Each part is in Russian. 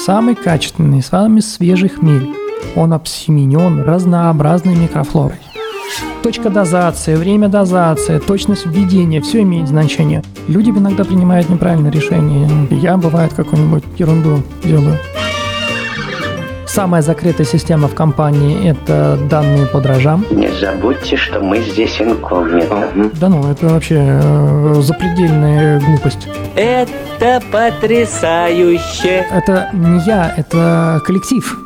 самый качественный, самый свежий хмель. Он обсеменен разнообразной микрофлорой. Точка дозации, время дозации, точность введения – все имеет значение. Люди иногда принимают неправильное решение. Я, бывает, какую-нибудь ерунду делаю. Самая закрытая система в компании – это данные по дрожжам. Не забудьте, что мы здесь инкогнито. Да ну, это вообще э, запредельная глупость. Это потрясающе! Это не я, это коллектив.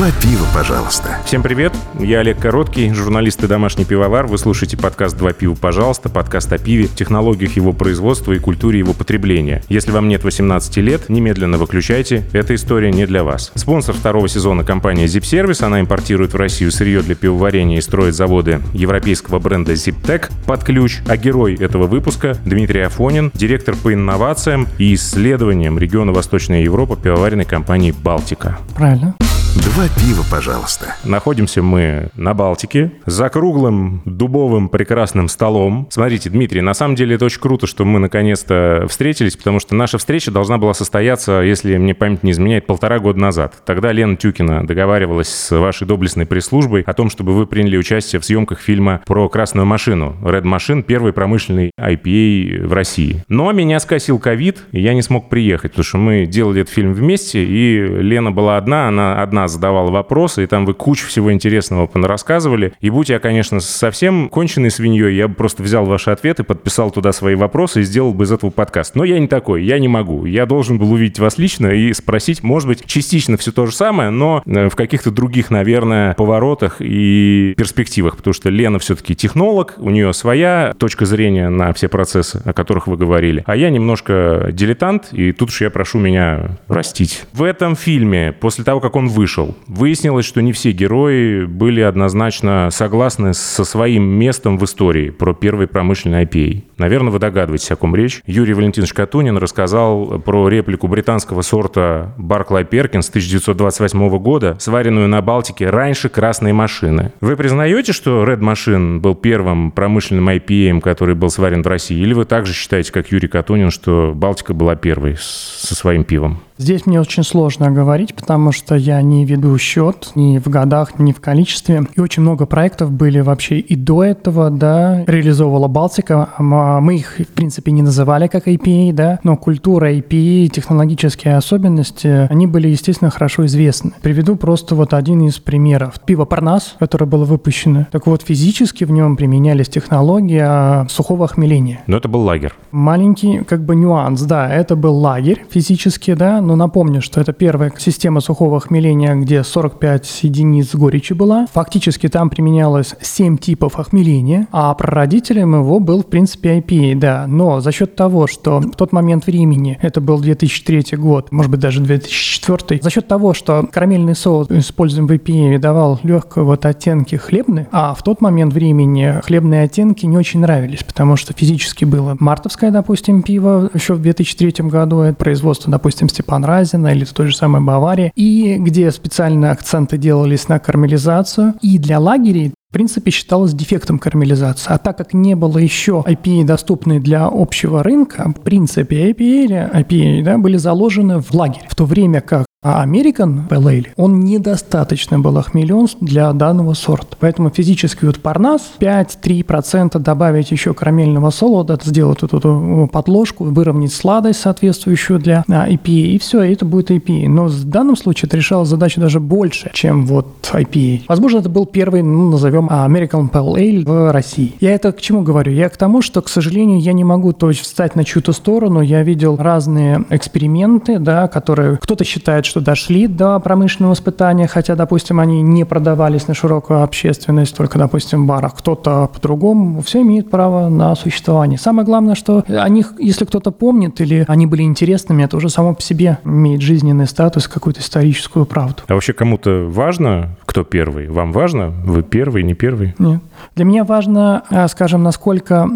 Два пива, пожалуйста. Всем привет, я Олег Короткий, журналист и домашний пивовар. Вы слушаете подкаст «Два пива, пожалуйста», подкаст о пиве, технологиях его производства и культуре его потребления. Если вам нет 18 лет, немедленно выключайте, эта история не для вас. Спонсор второго сезона компания Zip Service, она импортирует в Россию сырье для пивоварения и строит заводы европейского бренда ZipTech под ключ, а герой этого выпуска Дмитрий Афонин, директор по инновациям и исследованиям региона Восточная Европа пивоваренной компании «Балтика». Правильно. Два пива, пожалуйста. Находимся мы на Балтике, за круглым дубовым прекрасным столом. Смотрите, Дмитрий, на самом деле это очень круто, что мы наконец-то встретились, потому что наша встреча должна была состояться, если мне память не изменяет, полтора года назад. Тогда Лена Тюкина договаривалась с вашей доблестной пресс-службой о том, чтобы вы приняли участие в съемках фильма про красную машину. Red Machine, первый промышленный IPA в России. Но меня скосил ковид, и я не смог приехать, потому что мы делали этот фильм вместе, и Лена была одна, она одна задавала вопросы, и там вы кучу всего интересного рассказывали. И будь я, конечно, совсем конченой свиньей, я бы просто взял ваши ответы, подписал туда свои вопросы и сделал бы из этого подкаст. Но я не такой, я не могу. Я должен был увидеть вас лично и спросить, может быть, частично все то же самое, но э, в каких-то других, наверное, поворотах и перспективах, потому что Лена все-таки технолог, у нее своя точка зрения на все процессы, о которых вы говорили, а я немножко дилетант, и тут уж я прошу меня простить. В этом фильме, после того, как он вышел, выяснилось, что не все герои были однозначно согласны со своим местом в истории про первый промышленный IPA. Наверное, вы догадываетесь, о ком речь. Юрий Валентинович Катунин рассказал про реплику британского сорта Барклай Перкинс 1928 года, сваренную на Балтике раньше красной машины. Вы признаете, что Red Machine был первым промышленным IPA, который был сварен в России? Или вы также считаете, как Юрий Катунин, что Балтика была первой со своим пивом? Здесь мне очень сложно говорить, потому что я не веду счет ни в годах, ни в количестве. И очень много проектов были вообще и до этого, да, реализовывала Балтика. Мы их, в принципе, не называли как IPA, да, но культура IPA, технологические особенности, они были, естественно, хорошо известны. Приведу просто вот один из примеров. Пиво Парнас, которое было выпущено. Так вот, физически в нем применялись технологии а, сухого охмеления. Но это был лагерь. Маленький, как бы, нюанс, да, это был лагерь физически, да, но напомню, что это первая система сухого охмеления, где 45 единиц горечи была. Фактически там применялось 7 типов охмеления, а прародителем его был, в принципе, IPA, да. Но за счет того, что в тот момент времени, это был 2003 год, может быть, даже 2004, за счет того, что карамельный соус, используемый в IPA, давал легкие вот оттенки хлебные, а в тот момент времени хлебные оттенки не очень нравились, потому что физически было мартовское, допустим, пиво еще в 2003 году, это производство, допустим, Степан Разина или той же самой Баварии, и где специально акценты делались на кармелизацию. И для лагерей в принципе, считалось дефектом кармелизации. А так как не было еще IPA, доступной для общего рынка, в принципе, IPA или IPA да, были заложены в лагерь. В то время как а American Pale Ale, он недостаточно был охмелен для данного сорта. Поэтому физически вот парнас 5-3% добавить еще карамельного солода, сделать вот эту подложку, выровнять сладость соответствующую для IPA, и все, это будет IPA. Но в данном случае это решало задачу даже больше, чем вот IPA. Возможно, это был первый, ну, назовем American Pale Ale в России. Я это к чему говорю? Я к тому, что, к сожалению, я не могу то есть встать на чью-то сторону. Я видел разные эксперименты, да, которые кто-то считает, что дошли до промышленного испытания, хотя, допустим, они не продавались на широкую общественность, только, допустим, в барах. Кто-то по-другому. Все имеют право на существование. Самое главное, что о них, если кто-то помнит или они были интересными, это уже само по себе имеет жизненный статус, какую-то историческую правду. А вообще кому-то важно, кто первый? Вам важно? Вы первый, не первый? Нет. Для меня важно, а, скажем, насколько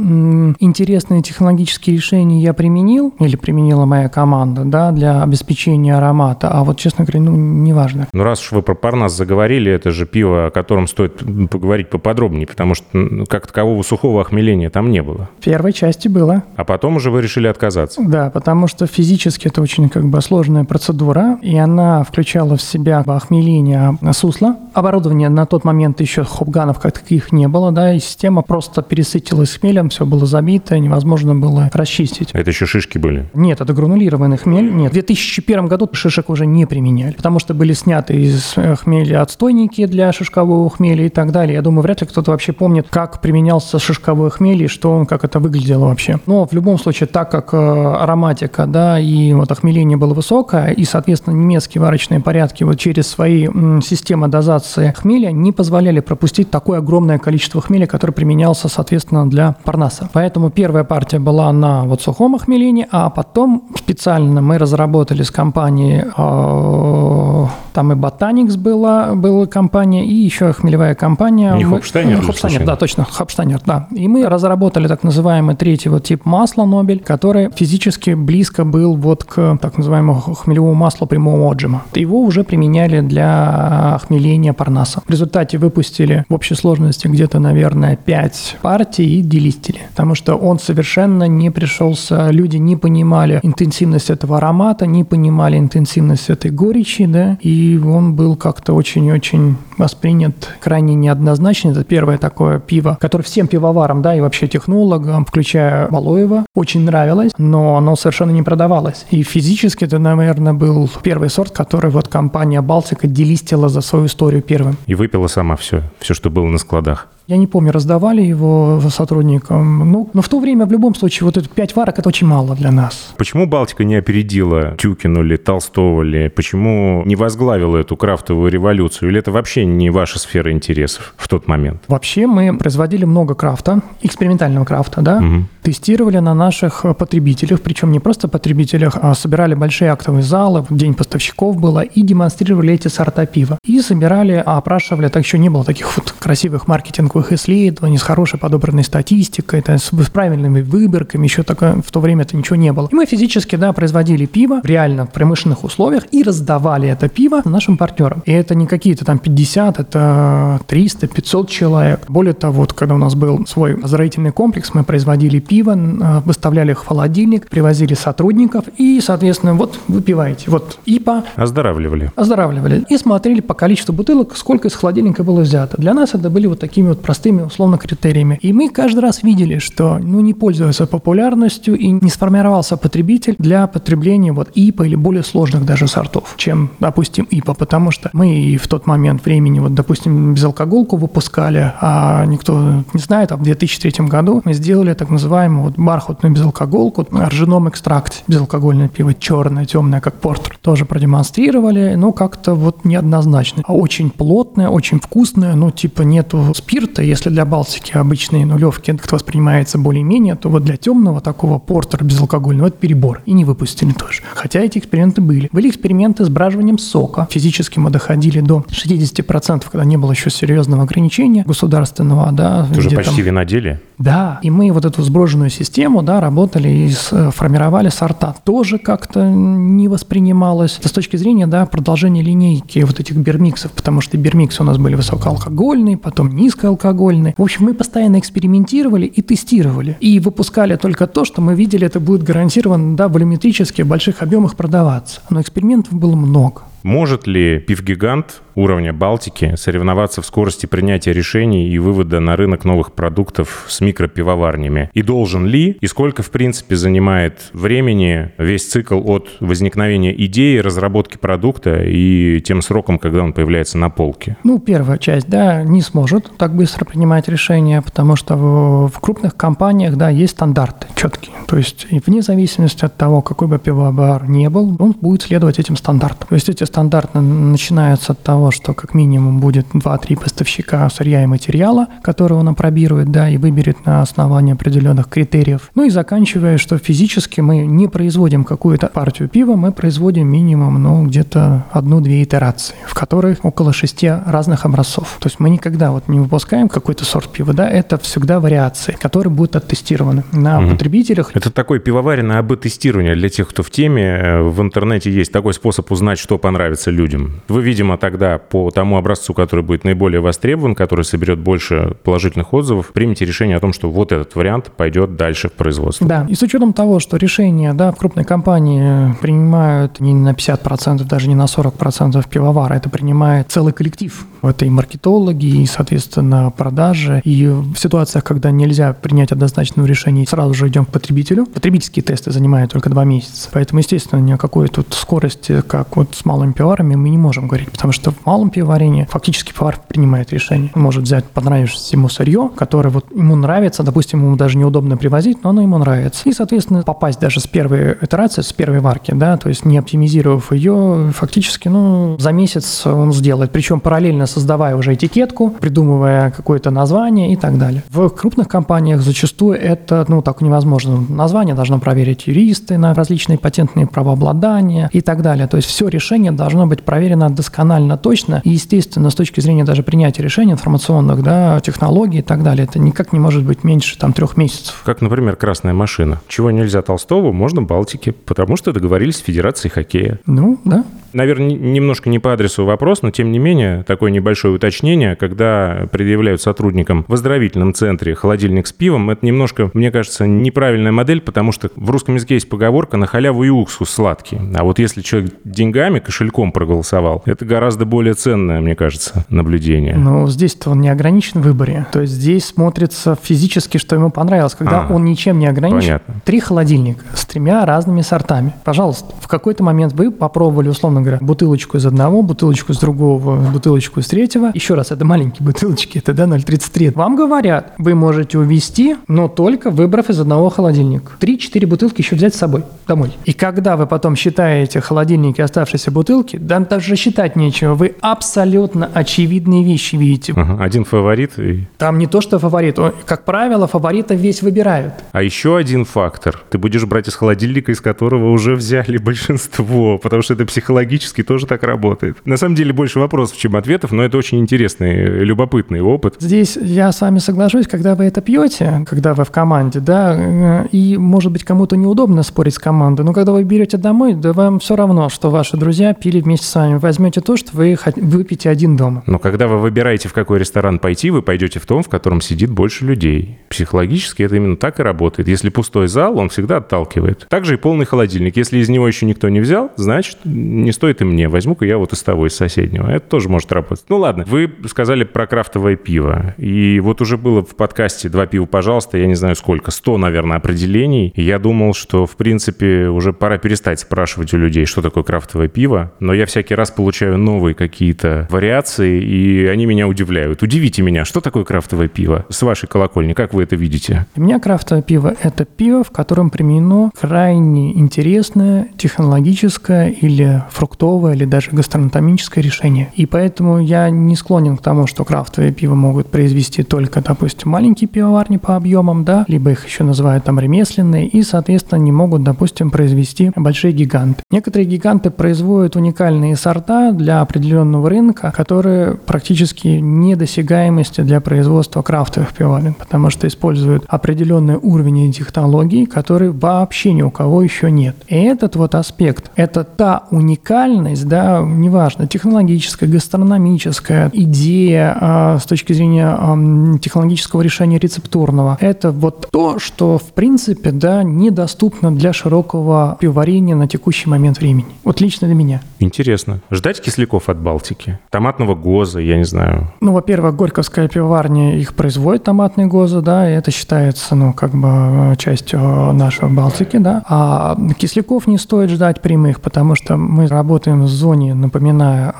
интересные технологические решения я применил или применила моя команда да, для обеспечения аромата. А вот, честно говоря, ну, не важно. Ну, раз уж вы про Парнас заговорили, это же пиво, о котором стоит поговорить поподробнее, потому что как такового сухого охмеления там не было. В первой части было. А потом уже вы решили отказаться. Да, потому что физически это очень как бы сложная процедура, и она включала в себя охмеление сусла. Оборудование на тот момент еще хопганов как таких не было, да, и система просто пересытилась хмелем, все было забито, невозможно было расчистить. Это еще шишки были. Нет, это гранулированный хмель. Нет, в 2001 году шишек уже не применяли, потому что были сняты из э, хмеля отстойники для шишкового хмеля и так далее. Я думаю, вряд ли кто-то вообще помнит, как применялся шишковой хмель и что он, как это выглядело вообще. Но в любом случае, так как э, ароматика, да, и вот охмеление было высокое, и, соответственно, немецкие варочные порядки вот через свои м, системы дозации хмеля не позволяли пропустить такое огромное количество хмеля, который применялся, соответственно, для парнаса. Поэтому первая партия была на вот сухом охмелении, а потом специально мы разработали с компанией, э, там и Botanix была, была компания, и еще хмелевая компания. Не Мы- Хопштайнер Хопштайнер, да, точно, Хопштайнер, да. И мы разработали так называемый третий вот тип масла Нобель, который физически близко был вот к так называемому хмелевому маслу прямого отжима. Его уже применяли для хмеления парнаса. В результате выпустили в общей сложности где-то, наверное, 5 партий и делистили. Потому что он совершенно не пришелся, люди не понимали интенсивность этого аромата, не понимали интенсивность этой горечи, да, и он был как-то очень-очень воспринят крайне неоднозначно. Это первое такое пиво, которое всем пивоварам, да, и вообще технологам, включая Балоева, очень нравилось, но оно совершенно не продавалось. И физически это, наверное, был первый сорт, который вот компания Балтика делистила за свою историю первым. И выпила сама все, все, что было на складах. Я не помню, раздавали его сотрудникам. Ну, но в то время, в любом случае, вот это пять варок – это очень мало для нас. Почему Балтика не опередила Тюкину ли, Толстого ли? Почему не возглавила эту крафтовую революцию? Или это вообще не ваша сфера интересов в тот момент? Вообще мы производили много крафта, экспериментального крафта, да, Мгм. тестировали на наших потребителях, причем не просто потребителях, а собирали большие актовые залы, день поставщиков было, и демонстрировали эти сорта пива. И собирали, а опрашивали, так еще не было таких вот красивых маркетинговых исследований с хорошей подобранной статистикой, это с с правильными выборками, еще такое, в то время это ничего не было. И мы физически, да, производили пиво реально в промышленных условиях и раздавали это пиво нашим партнерам. И это не какие-то там 50, это 300, 500 человек. Более того, вот когда у нас был свой оздоровительный комплекс, мы производили пиво, э, выставляли их в холодильник, привозили сотрудников и, соответственно, вот выпиваете. Вот ИПА, Оздоравливали. оздоравливали и смотрели по количеству бутылок, сколько из холодильника было взято. Для нас это были вот такими вот простыми условно критериями. И мы каждый раз видели, что ну, не пользуется популярностью и не сформировался потребитель для потребления вот ИПА или более сложных даже сортов, чем, допустим, ИПА, потому что мы и в тот момент времени, вот, допустим, безалкогольку выпускали, а никто не знает, а в 2003 году мы сделали так называемую вот бархатную безалкогольку, ржаном экстракте, безалкогольное пиво, черное, темное, как портер, тоже продемонстрировали, но как-то вот неоднозначно. А очень плотное, очень вкусное, ну, типа нету спирта, если для Балтики обычные нулевки как-то воспринимается более-менее, то вот для темного такого портера безалкогольного это перебор. И не выпустили тоже. Хотя эти эксперименты были. Были эксперименты с браживанием сока. Физически мы доходили до 60%, когда не было еще серьезного ограничения государственного, да. Это уже почти там- виноделие. Да, и мы вот эту сброженную систему, да, работали и с- формировали сорта. Тоже как-то не воспринималось с точки зрения, да, продолжения линейки вот этих бермиксов, потому что бермиксы у нас были высокоалкогольные, потом низкоалкогольные. В общем, мы постоянно экспериментировали и тестировали. И выпускали только то, что мы видели, это будет гарантированно, да, волюметрически в больших объемах продаваться. Но экспериментов было много. Может ли пивгигант уровня Балтики соревноваться в скорости принятия решений и вывода на рынок новых продуктов с микропивоварнями? И должен ли? И сколько, в принципе, занимает времени весь цикл от возникновения идеи, разработки продукта и тем сроком, когда он появляется на полке? Ну, первая часть, да, не сможет так быстро принимать решения, потому что в, крупных компаниях, да, есть стандарты четкие. То есть, вне зависимости от того, какой бы пивовар не был, он будет следовать этим стандартам. То есть, эти стандартно начинается от того, что как минимум будет 2-3 поставщика сырья и материала, которые он опробирует, да, и выберет на основании определенных критериев. Ну и заканчивая, что физически мы не производим какую-то партию пива, мы производим минимум, ну, где-то одну-две итерации, в которых около шести разных образцов. То есть мы никогда вот не выпускаем какой-то сорт пива, да, это всегда вариации, которые будут оттестированы на угу. потребителях. Это такой пивоваренное АБ-тестирование для тех, кто в теме. Э, в интернете есть такой способ узнать, что понравится людям. Вы, видимо, тогда по тому образцу, который будет наиболее востребован, который соберет больше положительных отзывов, примите решение о том, что вот этот вариант пойдет дальше в производство. Да, и с учетом того, что решения да, в крупной компании принимают не на 50%, даже не на 40% пивовара, это принимает целый коллектив. Это и маркетологи, и, соответственно, продажи. И в ситуациях, когда нельзя принять однозначное решение, сразу же идем к потребителю. Потребительские тесты занимают только два месяца. Поэтому, естественно, ни о какой тут скорости, как вот с малыми пиварами, мы не можем говорить, потому что в малом пивоварении фактически пивовар принимает решение. Он может взять понравившееся ему сырье, которое вот ему нравится, допустим, ему даже неудобно привозить, но оно ему нравится. И, соответственно, попасть даже с первой итерации, с первой варки, да, то есть не оптимизировав ее, фактически, ну, за месяц он сделает. Причем параллельно создавая уже этикетку, придумывая какое-то название и так далее. В крупных компаниях зачастую это, ну, так невозможно. Название должно проверить юристы на различные патентные правообладания и так далее. То есть все решение должно быть проверено досконально точно. И, естественно, с точки зрения даже принятия решений информационных, да, технологий и так далее, это никак не может быть меньше там трех месяцев. Как, например, красная машина. Чего нельзя Толстову, можно Балтике, потому что договорились с Федерацией хоккея. Ну, да. Наверное, немножко не по адресу вопрос, но тем не менее, такое небольшое уточнение, когда предъявляют сотрудникам в оздоровительном центре холодильник с пивом, это немножко, мне кажется, неправильная модель, потому что в русском языке есть поговорка «на халяву и уксус сладкий». А вот если человек деньгами, кошельком проголосовал, это гораздо более ценное, мне кажется, наблюдение. Ну, здесь-то он не ограничен в выборе. То есть здесь смотрится физически, что ему понравилось, когда а, он ничем не ограничен. Понятно. Три холодильника с тремя разными сортами. Пожалуйста, в какой-то момент вы попробовали, условно говоря, бутылочку из одного, бутылочку из другого, бутылочку из третьего. Еще раз, это маленькие бутылочки, это да, 0,33. Вам говорят, вы можете увезти, но только выбрав из одного холодильника. Три-четыре бутылки еще взять с собой домой. И когда вы потом считаете холодильники оставшиеся бутылки, да даже считать нечего, вы абсолютно очевидные вещи видите. Ага, один фаворит. И... Там не то, что фаворит. Как правило, фаворита весь выбирают. А еще один фактор. Ты будешь брать из холодильника, из которого уже взяли большинство, потому что это психологически психологически тоже так работает. На самом деле больше вопросов, чем ответов, но это очень интересный, любопытный опыт. Здесь я с вами соглашусь, когда вы это пьете, когда вы в команде, да, э, и, может быть, кому-то неудобно спорить с командой, но когда вы берете домой, да вам все равно, что ваши друзья пили вместе с вами. Возьмете то, что вы выпьете один дома. Но когда вы выбираете, в какой ресторан пойти, вы пойдете в том, в котором сидит больше людей. Психологически это именно так и работает. Если пустой зал, он всегда отталкивает. Также и полный холодильник. Если из него еще никто не взял, значит, не стоит и мне. Возьму-ка я вот из того, из соседнего. Это тоже может работать. Ну ладно, вы сказали про крафтовое пиво. И вот уже было в подкасте «Два пива, пожалуйста», я не знаю сколько, 100, наверное, определений. И я думал, что, в принципе, уже пора перестать спрашивать у людей, что такое крафтовое пиво. Но я всякий раз получаю новые какие-то вариации, и они меня удивляют. Удивите меня, что такое крафтовое пиво? С вашей колокольни, как вы это видите? Для меня крафтовое пиво – это пиво, в котором применено крайне интересное технологическое или фруктовое или даже гастрономическое решение. И поэтому я не склонен к тому, что крафтовое пиво могут произвести только, допустим, маленькие пивоварни по объемам, да, либо их еще называют там ремесленные, и, соответственно, не могут, допустим, произвести большие гиганты. Некоторые гиганты производят уникальные сорта для определенного рынка, которые практически недосягаемости для производства крафтовых пивоварен, потому что используют определенный уровень технологий, который вообще ни у кого еще нет. И этот вот аспект, это та уникальность, уникальность, да, неважно, технологическая, гастрономическая идея а, с точки зрения а, технологического решения рецептурного, это вот то, что, в принципе, да, недоступно для широкого пивоварения на текущий момент времени. Вот лично для меня. Интересно. Ждать кисляков от Балтики? Томатного гоза, я не знаю. Ну, во-первых, Горьковская пивоварня их производит, томатный гоза, да, да, это считается, ну, как бы частью нашего Балтики, да. А кисляков не стоит ждать прямых, потому что мы работаем в зоне, напоминаю,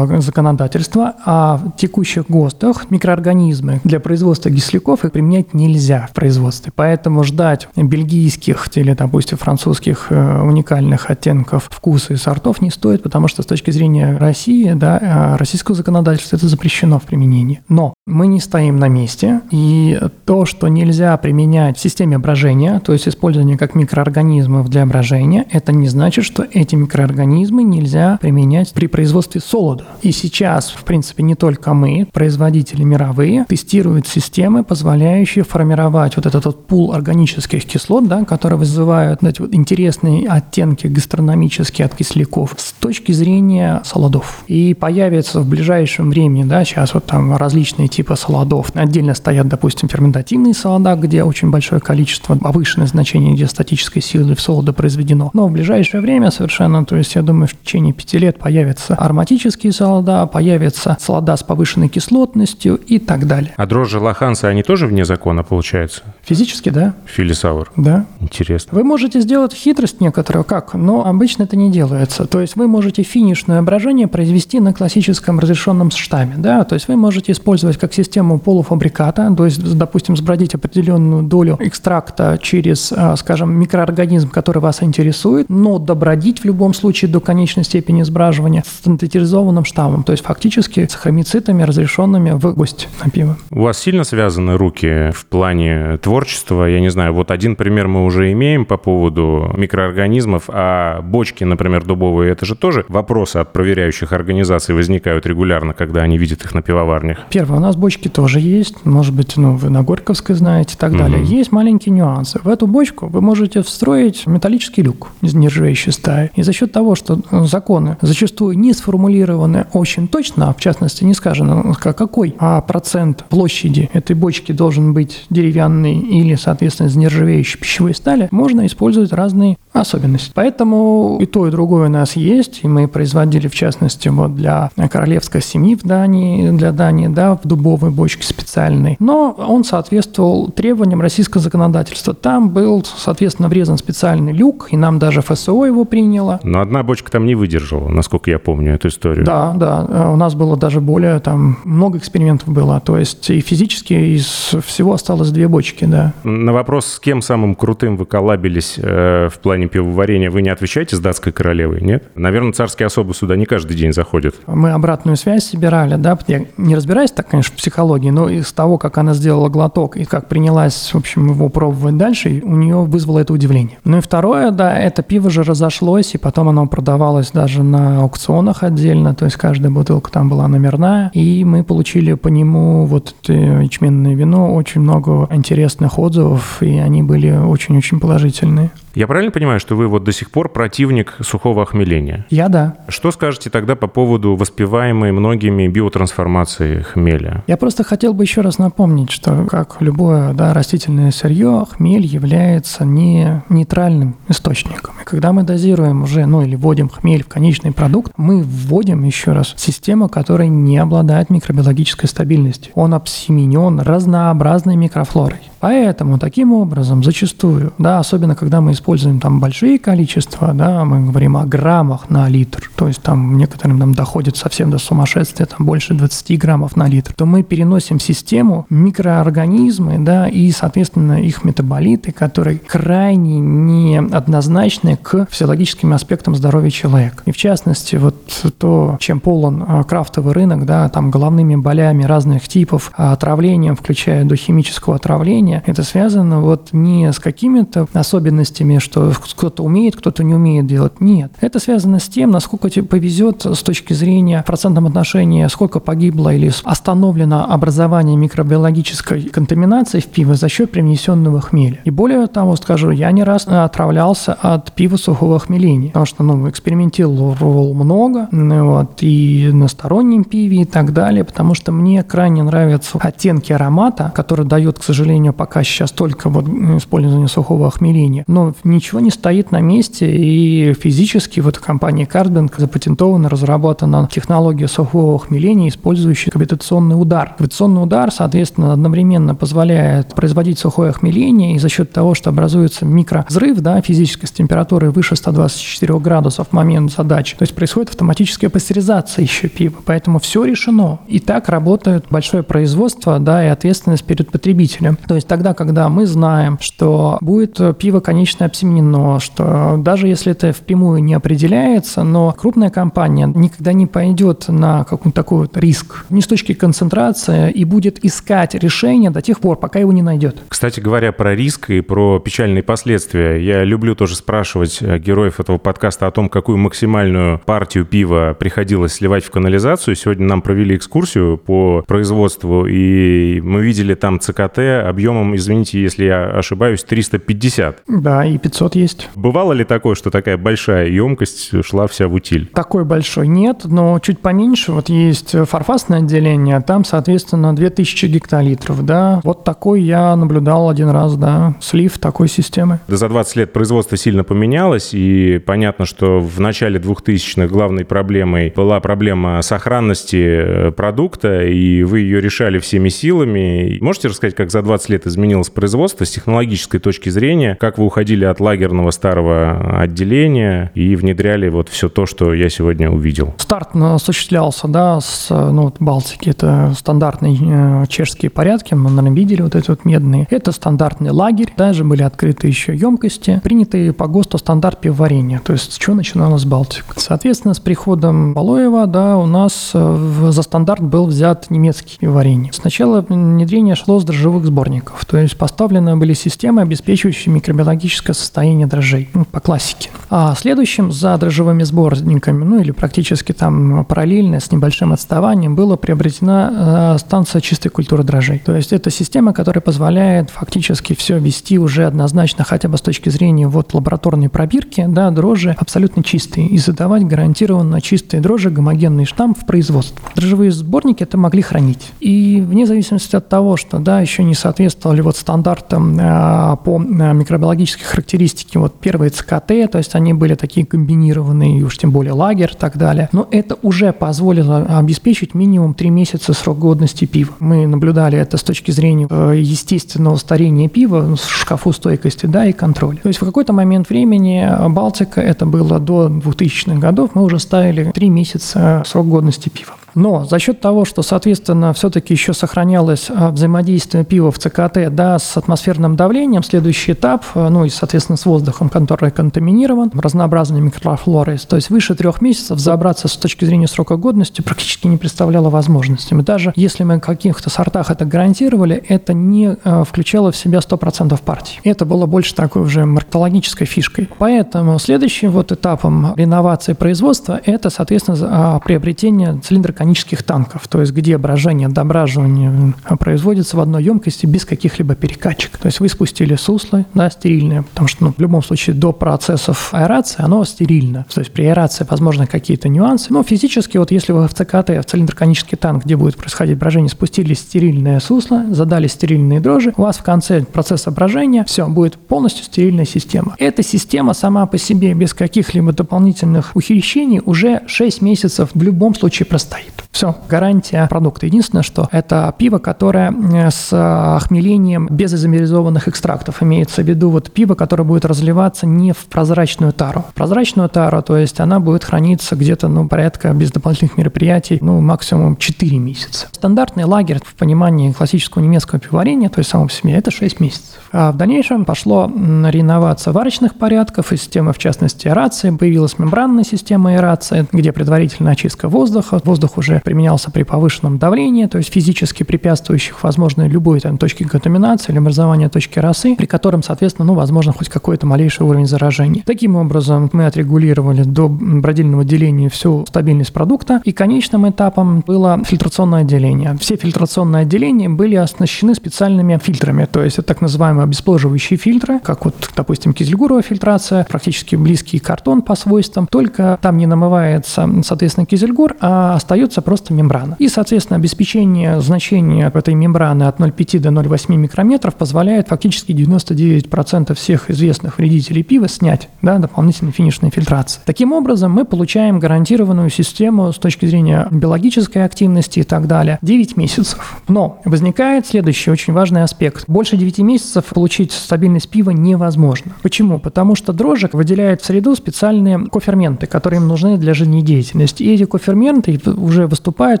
законодательства, а в текущих ГОСТах микроорганизмы для производства кисляков их применять нельзя в производстве. Поэтому ждать бельгийских или, допустим, французских э, уникальных оттенков вкуса и сортов не стоит, потому что с точки зрения России, да, э, российского законодательства это запрещено в применении. Но мы не стоим на месте, и то, что нельзя применять в системе брожения, то есть использование как микроорганизмов для брожения, это не значит, что эти микроорганизмы нельзя применять при производстве солода. И сейчас, в принципе, не только мы, производители мировые, тестируют системы, позволяющие формировать вот этот вот пул органических кислот, да, которые вызывают эти вот интересные оттенки гастрономические от кисляков с точки зрения солодов. И появится в ближайшем времени, да, сейчас вот там различные типа солодов. Отдельно стоят, допустим, ферментативные солода, где очень большое количество, повышенное значение диастатической силы в солода произведено. Но в ближайшее время совершенно, то есть я думаю, в течение пяти лет появятся ароматические солода, появятся солода с повышенной кислотностью и так далее. А дрожжи лоханцы, они тоже вне закона, получается? Физически, да. Филисаур? Да. Интересно. Вы можете сделать хитрость некоторую, как? Но обычно это не делается. То есть вы можете финишное брожение произвести на классическом разрешенном штамме, да, то есть вы можете использовать как систему полуфабриката, то есть, допустим, сбродить определенную долю экстракта через, а, скажем, микроорганизм, который вас интересует, но добродить в любом случае до конечной степени сбраживания с синтетизованным штаммом, то есть фактически с хромицитами, разрешенными в гость на пиво. У вас сильно связаны руки в плане творчества? Я не знаю, вот один пример мы уже имеем по поводу микроорганизмов, а бочки, например, дубовые, это же тоже вопросы от проверяющих организаций возникают регулярно, когда они видят их на пивоварнях. Первое, у нас бочки тоже есть, может быть, ну, вы на Горьковской знаете и так далее. Угу. Есть маленькие нюансы. В эту бочку вы можете встроить металлический люк из нержавеющей стали. И за счет того, что э, законы зачастую не сформулированы очень точно, а в частности не сказано, какой а процент площади этой бочки должен быть деревянный или, соответственно, из нержавеющей пищевой стали, можно использовать разные особенности. Поэтому и то, и другое у нас есть, и мы производили, в частности, вот для королевской семьи в Дании, для Дании, да, в дубовой бочке специальной. Но он соответствовал требованиям российского законодательства. Там был, соответственно, врезан специальный люк, и нам даже ФСО его приняло. Но одна бочка там не выдержала, насколько я помню эту историю. Да, да. У нас было даже более, там, много экспериментов было. То есть и физически из всего осталось две бочки, да. На вопрос, с кем самым крутым вы коллабились э, в плане пивоварения, вы не отвечаете с датской королевой, нет? Наверное, царские особы сюда не каждый день заходят. Мы обратную связь собирали, да. Я не разбираюсь так, конечно, в психологии, но из того, как она сделала глоток и как принялась, в общем, его пробовать дальше, у нее вызвало это удивление. Ну и второе, да, это пиво же разошлось, и потом оно продавалось даже на аукционах отдельно, то есть каждая бутылка там была номерная, и мы получили по нему вот ячменное вино, очень много интересных отзывов, и они были очень-очень положительные. Я правильно понимаю, что вы вот до сих пор противник сухого охмеления? Я да. Что скажете тогда по поводу воспеваемой многими биотрансформации хмеля? Я просто хотел бы еще раз напомнить, что как любое да, растительное сырье, хмель является не нейтральным источником. И когда мы дозируем уже, ну или вводим хмель в конечный продукт, мы вводим еще раз систему, которая не обладает микробиологической стабильностью. Он обсеменен разнообразной микрофлорой. Поэтому таким образом зачастую, да, особенно когда мы используем там большие количества, да, мы говорим о граммах на литр, то есть там некоторым нам доходит совсем до сумасшествия, там больше 20 граммов на литр, то мы переносим в систему микроорганизмы, да, и, соответственно, их метаболиты, которые крайне неоднозначны к физиологическим аспектам здоровья человека. И в частности, вот то, чем полон а, крафтовый рынок, да, там головными болями разных типов, а, отравлением, включая до химического отравления, это связано вот не с какими-то особенностями вещами, что кто-то умеет, кто-то не умеет делать. Нет. Это связано с тем, насколько тебе повезет с точки зрения в процентном отношении, сколько погибло или остановлено образование микробиологической контаминации в пиво за счет привнесенного хмеля. И более того, скажу, я не раз отравлялся от пива сухого хмеления, потому что ну, экспериментировал много, ну, вот, и на стороннем пиве и так далее, потому что мне крайне нравятся оттенки аромата, которые дает, к сожалению, пока сейчас только вот использование сухого охмеления. Но ничего не стоит на месте, и физически вот компания Cardbank запатентована, разработана технология сухого охмеления, использующая гравитационный удар. Гравитационный удар, соответственно, одновременно позволяет производить сухое охмеление, и за счет того, что образуется микровзрыв, да, физической с температурой выше 124 градусов в момент задачи, то есть происходит автоматическая пастеризация еще пива. Поэтому все решено. И так работает большое производство, да, и ответственность перед потребителем. То есть тогда, когда мы знаем, что будет пиво конечно обсеменено, что даже если это впрямую не определяется, но крупная компания никогда не пойдет на какой-то такой вот риск, не с точки концентрации, и будет искать решение до тех пор, пока его не найдет. Кстати говоря, про риск и про печальные последствия. Я люблю тоже спрашивать э, героев этого подкаста о том, какую максимальную партию пива приходилось сливать в канализацию. Сегодня нам провели экскурсию по производству, и мы видели там ЦКТ объемом, извините, если я ошибаюсь, 350. Да, и 500 есть. Бывало ли такое, что такая большая емкость шла вся в утиль? Такой большой нет, но чуть поменьше. Вот есть фарфасное отделение, там, соответственно, 2000 гектолитров, да. Вот такой я наблюдал один раз, да, слив такой системы. За 20 лет производство сильно поменялось, и понятно, что в начале 2000-х главной проблемой была проблема сохранности э, продукта, и вы ее решали всеми силами. Можете рассказать, как за 20 лет изменилось производство с технологической точки зрения, как вы уходили от лагерного старого отделения и внедряли вот все то, что я сегодня увидел? Старт осуществлялся, да, с ну, вот Балтики. Это стандартные э, чешские порядки, мы, наверное, видели вот эти вот медные. Это стандартный лагерь, даже были открыты еще емкости, принятые по ГОСТу стандарт пивоварения. То есть, с чего начиналась Балтика? Соответственно, с приходом Балоева, да, у нас э, за стандарт был взят немецкий пивоварение. Сначала внедрение шло с дрожжевых сборников, то есть поставлены были системы, обеспечивающие микробиологическое состояние дрожжей, ну, по классике. А следующим за дрожжевыми сборниками, ну или практически там параллельно с небольшим отставанием, была приобретена э, станция чистой культуры дрожжей. То есть это система, которая позволяет фактически все вести уже однозначно, хотя бы с точки зрения вот лабораторной пробирки, да, дрожжи абсолютно чистые и задавать гарантированно чистые дрожжи, гомогенный штамм в производство. Дрожжевые сборники это могли хранить. И вне зависимости от того, что да, еще не соответствовали вот стандартам э, по э, микробиологической характеристике, вот первые ЦКТ, то есть они были такие комбинированные, уж тем более лагерь и так далее. Но это уже позволило обеспечить минимум 3 месяца срок годности пива. Мы наблюдали это с точки зрения э, естественного старения пива, ну, шкафу стойкости, да, и контроля. То есть в какой-то момент времени Балтика, это было до 2000-х годов, мы уже ставили 3 месяца срок годности пива. Но за счет того, что, соответственно, все-таки еще сохранялось а, взаимодействие пива в ЦКТ да, с атмосферным давлением, следующий этап, а, ну и, соответственно, с воздухом, который контаминирован разнообразными микрофлорой, то есть выше трех месяцев забраться с точки зрения срока годности практически не представляло возможности. И даже если мы в каких-то сортах это гарантировали, это не а, включало в себя 100% партий. Это было больше такой уже маркетологической фишкой. Поэтому следующим вот этапом реновации производства это, соответственно, приобретение цилиндра конических танков, то есть где брожение, дображивание производится в одной емкости без каких-либо перекачек. То есть вы спустили сусло, да, стерильное, потому что ну, в любом случае до процессов аэрации оно стерильно. То есть при аэрации возможны какие-то нюансы, но физически вот если вы в ЦКТ, в цилиндр-конический танк, где будет происходить брожение, спустили стерильное сусло, задали стерильные дрожжи, у вас в конце процесса брожения все, будет полностью стерильная система. Эта система сама по себе без каких-либо дополнительных ухищрений уже 6 месяцев в любом случае простоит. night. Все, гарантия продукта. Единственное, что это пиво, которое э, с охмелением без изомеризованных экстрактов. Имеется в виду вот пиво, которое будет разливаться не в прозрачную тару. Прозрачную тару, то есть она будет храниться где-то, ну, порядка без дополнительных мероприятий, ну, максимум 4 месяца. Стандартный лагерь в понимании классического немецкого пивоварения, то есть само по себе, это 6 месяцев. А в дальнейшем пошло реновация варочных порядков и системы, в частности, аэрации. Появилась мембранная система аэрации, где предварительная очистка воздуха. Воздух уже применялся при повышенном давлении, то есть физически препятствующих возможной любой там, точке контаминации или образования точки росы, при котором, соответственно, ну, возможно хоть какой-то малейший уровень заражения. Таким образом, мы отрегулировали до бродильного деления всю стабильность продукта, и конечным этапом было фильтрационное отделение. Все фильтрационные отделения были оснащены специальными фильтрами, то есть это так называемые обесплаживающие фильтры, как вот, допустим, кизельгуровая фильтрация, практически близкий картон по свойствам, только там не намывается, соответственно, кизельгур, а остается просто мембрана. И, соответственно, обеспечение значения этой мембраны от 0,5 до 0,8 микрометров позволяет фактически 99% всех известных вредителей пива снять да, дополнительной финишной фильтрации. Таким образом, мы получаем гарантированную систему с точки зрения биологической активности и так далее 9 месяцев. Но возникает следующий очень важный аспект. Больше 9 месяцев получить стабильность пива невозможно. Почему? Потому что дрожжик выделяет в среду специальные коферменты, которые им нужны для жизнедеятельности. И эти коферменты уже выступают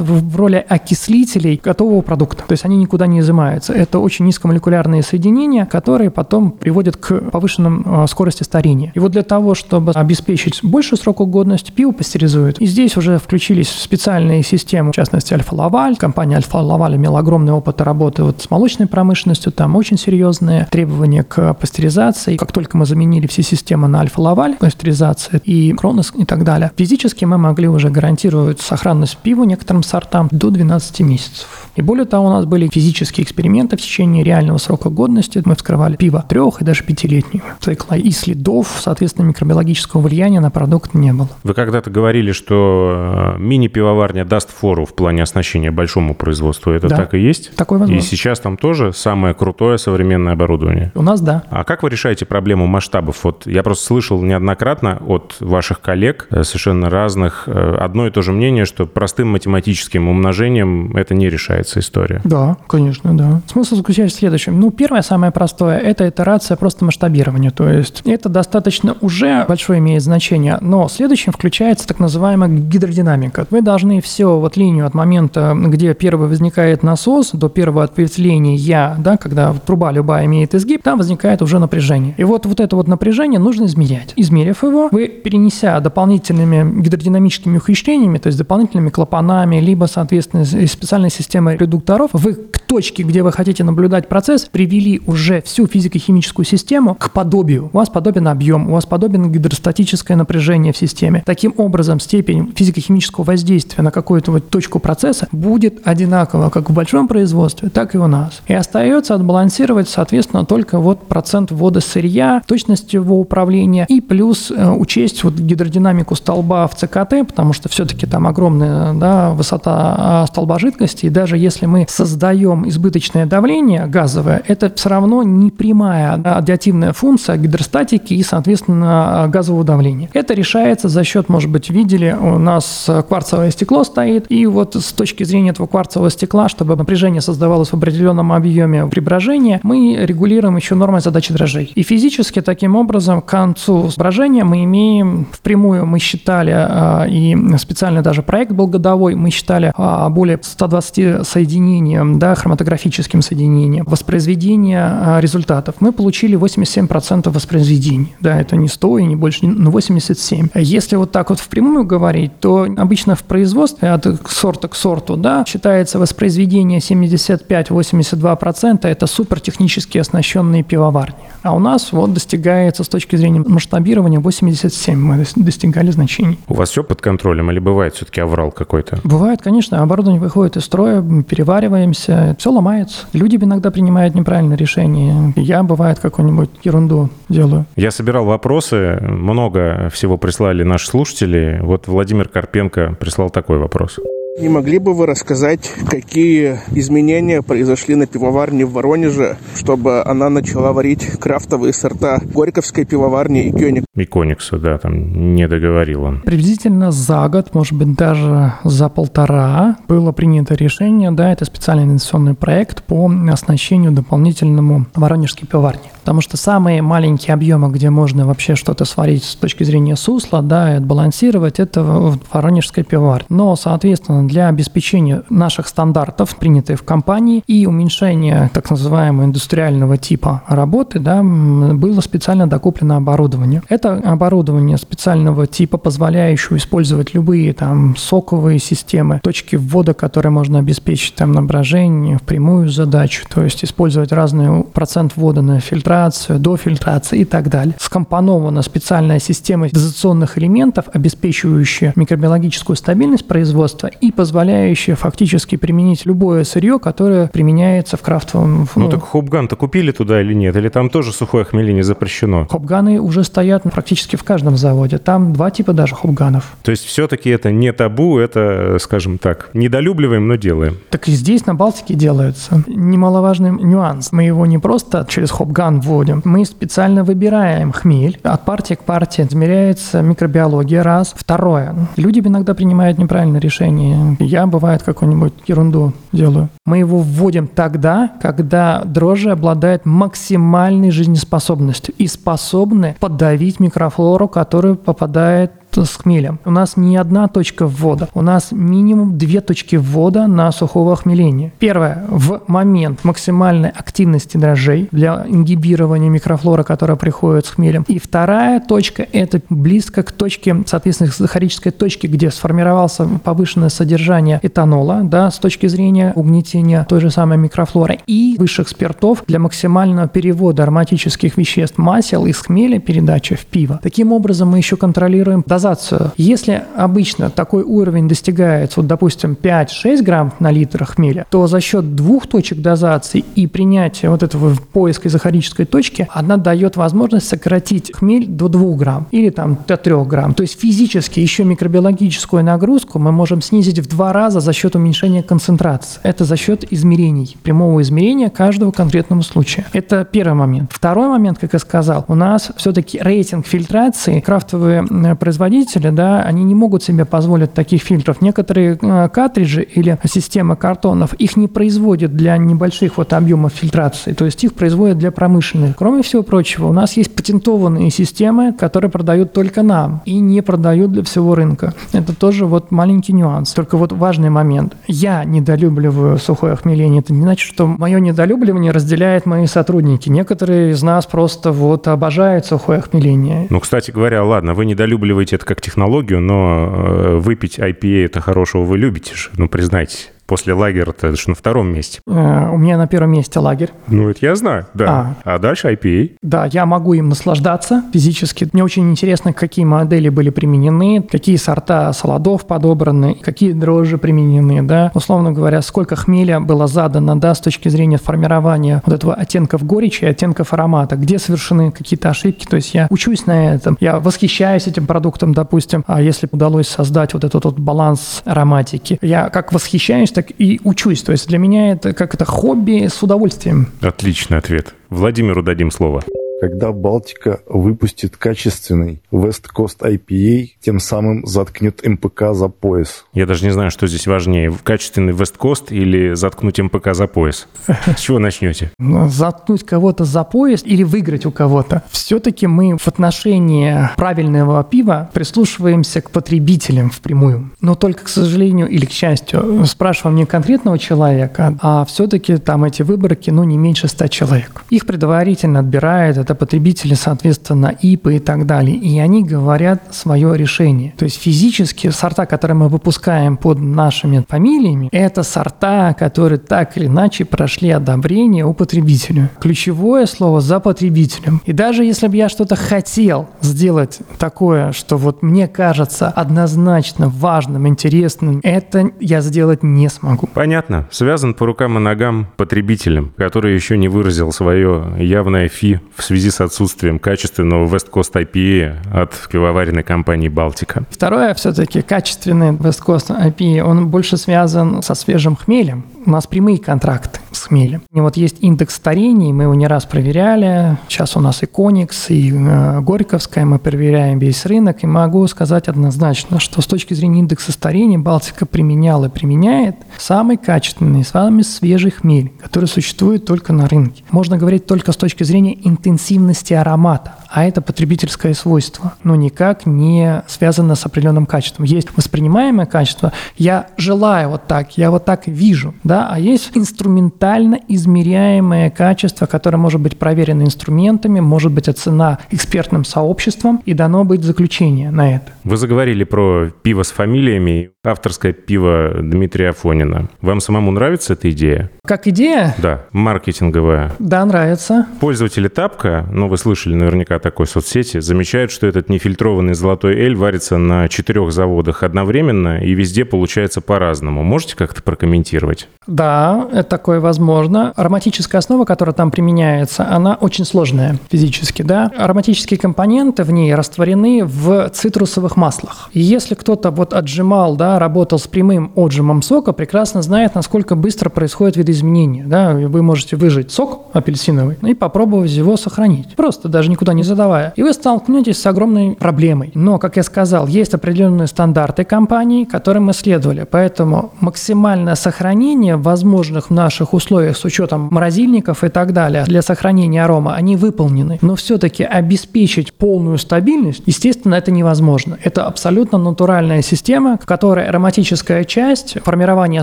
в роли окислителей готового продукта. То есть они никуда не изымаются. Это очень низкомолекулярные соединения, которые потом приводят к повышенным а, скорости старения. И вот для того, чтобы обеспечить больший срок годности, пиво пастеризуют. И здесь уже включились специальные системы, в частности, Альфа-Лаваль. Компания Альфа-Лаваль имела огромный опыт работы вот с молочной промышленностью. Там очень серьезные требования к пастеризации. Как только мы заменили все системы на Альфа-Лаваль, пастеризация и Кронос и так далее, физически мы могли уже гарантировать сохранность пива некоторым сортам до 12 месяцев. И более того, у нас были физические эксперименты в течение реального срока годности. Мы вскрывали пиво трех и даже пятилетнего цикла. И следов, соответственно, микробиологического влияния на продукт не было. Вы когда-то говорили, что э, мини-пивоварня даст фору в плане оснащения большому производству. Это Да. так и есть? Такое возможно. И сейчас там тоже самое крутое современное оборудование. У нас да. А как вы решаете проблему масштабов? Вот я просто слышал неоднократно от ваших коллег э, совершенно разных э, одно и то же мнение, что простым математическим умножением это не решается история. Да, конечно, да. Смысл заключается в следующем. Ну, первое, самое простое, это итерация просто масштабирования. То есть это достаточно уже большое имеет значение, но следующим включается так называемая гидродинамика. Вы должны все, вот линию от момента, где первый возникает насос, до первого ответвления, да, когда труба любая имеет изгиб, там возникает уже напряжение. И вот, вот это вот напряжение нужно измерять. Измерив его, вы, перенеся дополнительными гидродинамическими ухищрениями, то есть дополнительными клапанами, либо, соответственно, специальной системы редукторов, вы к точке, где вы хотите наблюдать процесс, привели уже всю физико-химическую систему к подобию. У вас подобен объем, у вас подобен гидростатическое напряжение в системе. Таким образом, степень физико-химического воздействия на какую-то вот точку процесса будет одинакова как в большом производстве, так и у нас. И остается отбалансировать, соответственно, только вот процент ввода сырья, точность его управления и плюс э, учесть вот гидродинамику столба в ЦКТ, потому что все-таки там огромная да, высота а, столба жидкости, и даже если мы создаем избыточное давление газовое, это все равно не прямая аддиативная функция гидростатики и, соответственно, газового давления. Это решается за счет, может быть, видели, у нас кварцевое стекло стоит, и вот с точки зрения этого кварцевого стекла, чтобы напряжение создавалось в определенном объеме брожения, мы регулируем еще нормой задачи дрожжей. И физически таким образом к концу брожения мы имеем впрямую, мы считали, а, и специально даже проект был годовой, мы считали а, более 120 соединением, да, хроматографическим соединением, воспроизведения а, результатов. Мы получили 87% воспроизведений. Да, это не 100 и не больше, но 87. Если вот так вот впрямую говорить, то обычно в производстве от сорта к сорту, да, считается воспроизведение 75-82%, это супертехнически оснащенные пивоварни. А у нас вот достигается с точки зрения масштабирования 87 мы дос- достигали значений. У вас все под контролем или бывает все-таки аврал какой-то? Бывает, конечно, оборудование выходит из строя, мы перевариваемся, все ломается. Люди иногда принимают неправильные решения. Я, бывает, какую-нибудь ерунду делаю. Я собирал вопросы, много всего прислали наши слушатели. Вот Владимир Карпенко прислал такой вопрос. Не могли бы вы рассказать, какие изменения произошли на пивоварне в Воронеже, чтобы она начала варить крафтовые сорта Горьковской пивоварни и Кёник? И Кониксу, да, там не договорил он. Приблизительно за год, может быть, даже за полтора было принято решение, да, это специальный инвестиционный проект по оснащению дополнительному воронежской пивоварни. Потому что самые маленькие объемы, где можно вообще что-то сварить с точки зрения сусла, да, и отбалансировать, это в воронежской. Но, соответственно, для обеспечения наших стандартов, принятых в компании, и уменьшения так называемого индустриального типа работы, да, было специально докуплено оборудование. Это оборудование специального типа, позволяющее использовать любые там соковые системы, точки ввода, которые можно обеспечить там на брожение, в прямую задачу, то есть использовать разный процент ввода на фильтрацию, до фильтрации и так далее. Скомпонована специальная система дозационных элементов, обеспечивающая микробиологическую стабильность производства и позволяющая фактически применить любое сырье, которое применяется в крафтовом... Ну, так хопган-то купили туда или нет? Или там тоже сухое хмеление запрещено? Хопганы уже стоят практически в каждом заводе. Там два типа даже хопганов. То есть все-таки это не табу, это, скажем так, недолюбливаем, но делаем. Так и здесь на Балтике делается. Немаловажный нюанс. Мы его не просто через хопган вводим, мы специально выбираем хмель. От партии к партии измеряется микробиология, раз. Второе. Люди иногда принимают неправильное решение. Я, бывает, какую-нибудь ерунду делаю. Мы его вводим тогда, когда дрожжи обладают максимальной жизнеспособностью и способны подавить микрофлору, которая попадает с хмелем. У нас не одна точка ввода, у нас минимум две точки ввода на сухого хмеления. Первое, в момент максимальной активности дрожжей для ингибирования микрофлоры, которая приходит с хмелем. И вторая точка – это близко к точке, соответственно, сахарической точке, где сформировался повышенное содержание этанола, да, с точки зрения угнетения той же самой микрофлоры, и высших спиртов для максимального перевода ароматических веществ масел из хмеля передачи в пиво. Таким образом, мы еще контролируем дозацию дозацию. Если обычно такой уровень достигается, вот, допустим, 5-6 грамм на литр хмеля, то за счет двух точек дозации и принятия вот этого поиска изохорической точки, она дает возможность сократить хмель до 2 грамм или там до 3 грамм. То есть физически еще микробиологическую нагрузку мы можем снизить в два раза за счет уменьшения концентрации. Это за счет измерений, прямого измерения каждого конкретного случая. Это первый момент. Второй момент, как я сказал, у нас все-таки рейтинг фильтрации крафтовые производители производители, да, они не могут себе позволить таких фильтров. Некоторые э, картриджи или системы картонов, их не производят для небольших вот объемов фильтрации, то есть их производят для промышленных. Кроме всего прочего, у нас есть патентованные системы, которые продают только нам и не продают для всего рынка. Это тоже вот маленький нюанс. Только вот важный момент. Я недолюбливаю сухое хмеление. Это не значит, что мое недолюбливание разделяет мои сотрудники. Некоторые из нас просто вот обожают сухое хмеление. Ну, кстати говоря, ладно, вы недолюбливаете это как технологию, но э, выпить IPA это хорошего вы любите же, ну признайтесь. После лагеря это же на втором месте. Э, у меня на первом месте лагерь. Ну, это я знаю, да. А, а дальше IPA. Да, я могу им наслаждаться физически. Мне очень интересно, какие модели были применены, какие сорта солодов подобраны, какие дрожжи применены, да. Условно говоря, сколько хмеля было задано, да, с точки зрения формирования вот этого оттенков горечи и оттенков аромата, где совершены какие-то ошибки. То есть я учусь на этом, я восхищаюсь этим продуктом, допустим, а если удалось создать вот этот вот баланс ароматики. Я как восхищаюсь, так и учусь. То есть для меня это как это хобби с удовольствием. Отличный ответ. Владимиру дадим слово когда Балтика выпустит качественный West Coast IPA, тем самым заткнет МПК за пояс. Я даже не знаю, что здесь важнее, качественный West Coast или заткнуть МПК за пояс. С чего начнете? Ну, заткнуть кого-то за пояс или выиграть у кого-то. Все-таки мы в отношении правильного пива прислушиваемся к потребителям впрямую. Но только, к сожалению или к счастью, спрашиваем не конкретного человека, а все-таки там эти выборки, ну, не меньше ста человек. Их предварительно отбирает это потребители, соответственно, ИПы и так далее. И они говорят свое решение. То есть физически сорта, которые мы выпускаем под нашими фамилиями, это сорта, которые так или иначе прошли одобрение у потребителя. Ключевое слово за потребителем. И даже если бы я что-то хотел сделать такое, что вот мне кажется однозначно важным, интересным, это я сделать не смогу. Понятно. Связан по рукам и ногам потребителем, который еще не выразил свое явное фи в связи связи с отсутствием качественного West Coast IPA от пивоваренной компании «Балтика». Второе, все-таки качественный West Coast IPA, он больше связан со свежим хмелем. У нас прямые контракты с хмелем. И вот есть индекс старений, мы его не раз проверяли. Сейчас у нас и Коникс, и э, Горьковская, мы проверяем весь рынок. И могу сказать однозначно, что с точки зрения индекса старения Балтика применяла и применяет самый качественный, самый свежий хмель, который существует только на рынке. Можно говорить только с точки зрения интенсивности аромата а это потребительское свойство, но никак не связано с определенным качеством. Есть воспринимаемое качество, я желаю вот так, я вот так вижу, да, а есть инструментально измеряемое качество, которое может быть проверено инструментами, может быть оцена экспертным сообществом, и дано быть заключение на это. Вы заговорили про пиво с фамилиями. Авторское пиво Дмитрия Афонина. Вам самому нравится эта идея? Как идея? Да, маркетинговая. Да, нравится. Пользователи Тапка, ну вы слышали наверняка такой соцсети, замечают, что этот нефильтрованный золотой эль варится на четырех заводах одновременно и везде получается по-разному. Можете как-то прокомментировать? Да, это такое возможно. Ароматическая основа, которая там применяется, она очень сложная физически, да. Ароматические компоненты в ней растворены в цитрусовых маслах. И если кто-то вот отжимал, да, работал с прямым отжимом сока, прекрасно знает, насколько быстро происходит видоизменение, да. Вы можете выжать сок апельсиновый и попробовать его сохранить, просто даже никуда не задавая. И вы столкнетесь с огромной проблемой. Но, как я сказал, есть определенные стандарты компании, которым мы следовали. Поэтому максимальное сохранение возможных в наших условиях с учетом морозильников и так далее для сохранения арома, они выполнены. Но все-таки обеспечить полную стабильность, естественно, это невозможно. Это абсолютно натуральная система, в которой ароматическая часть формирования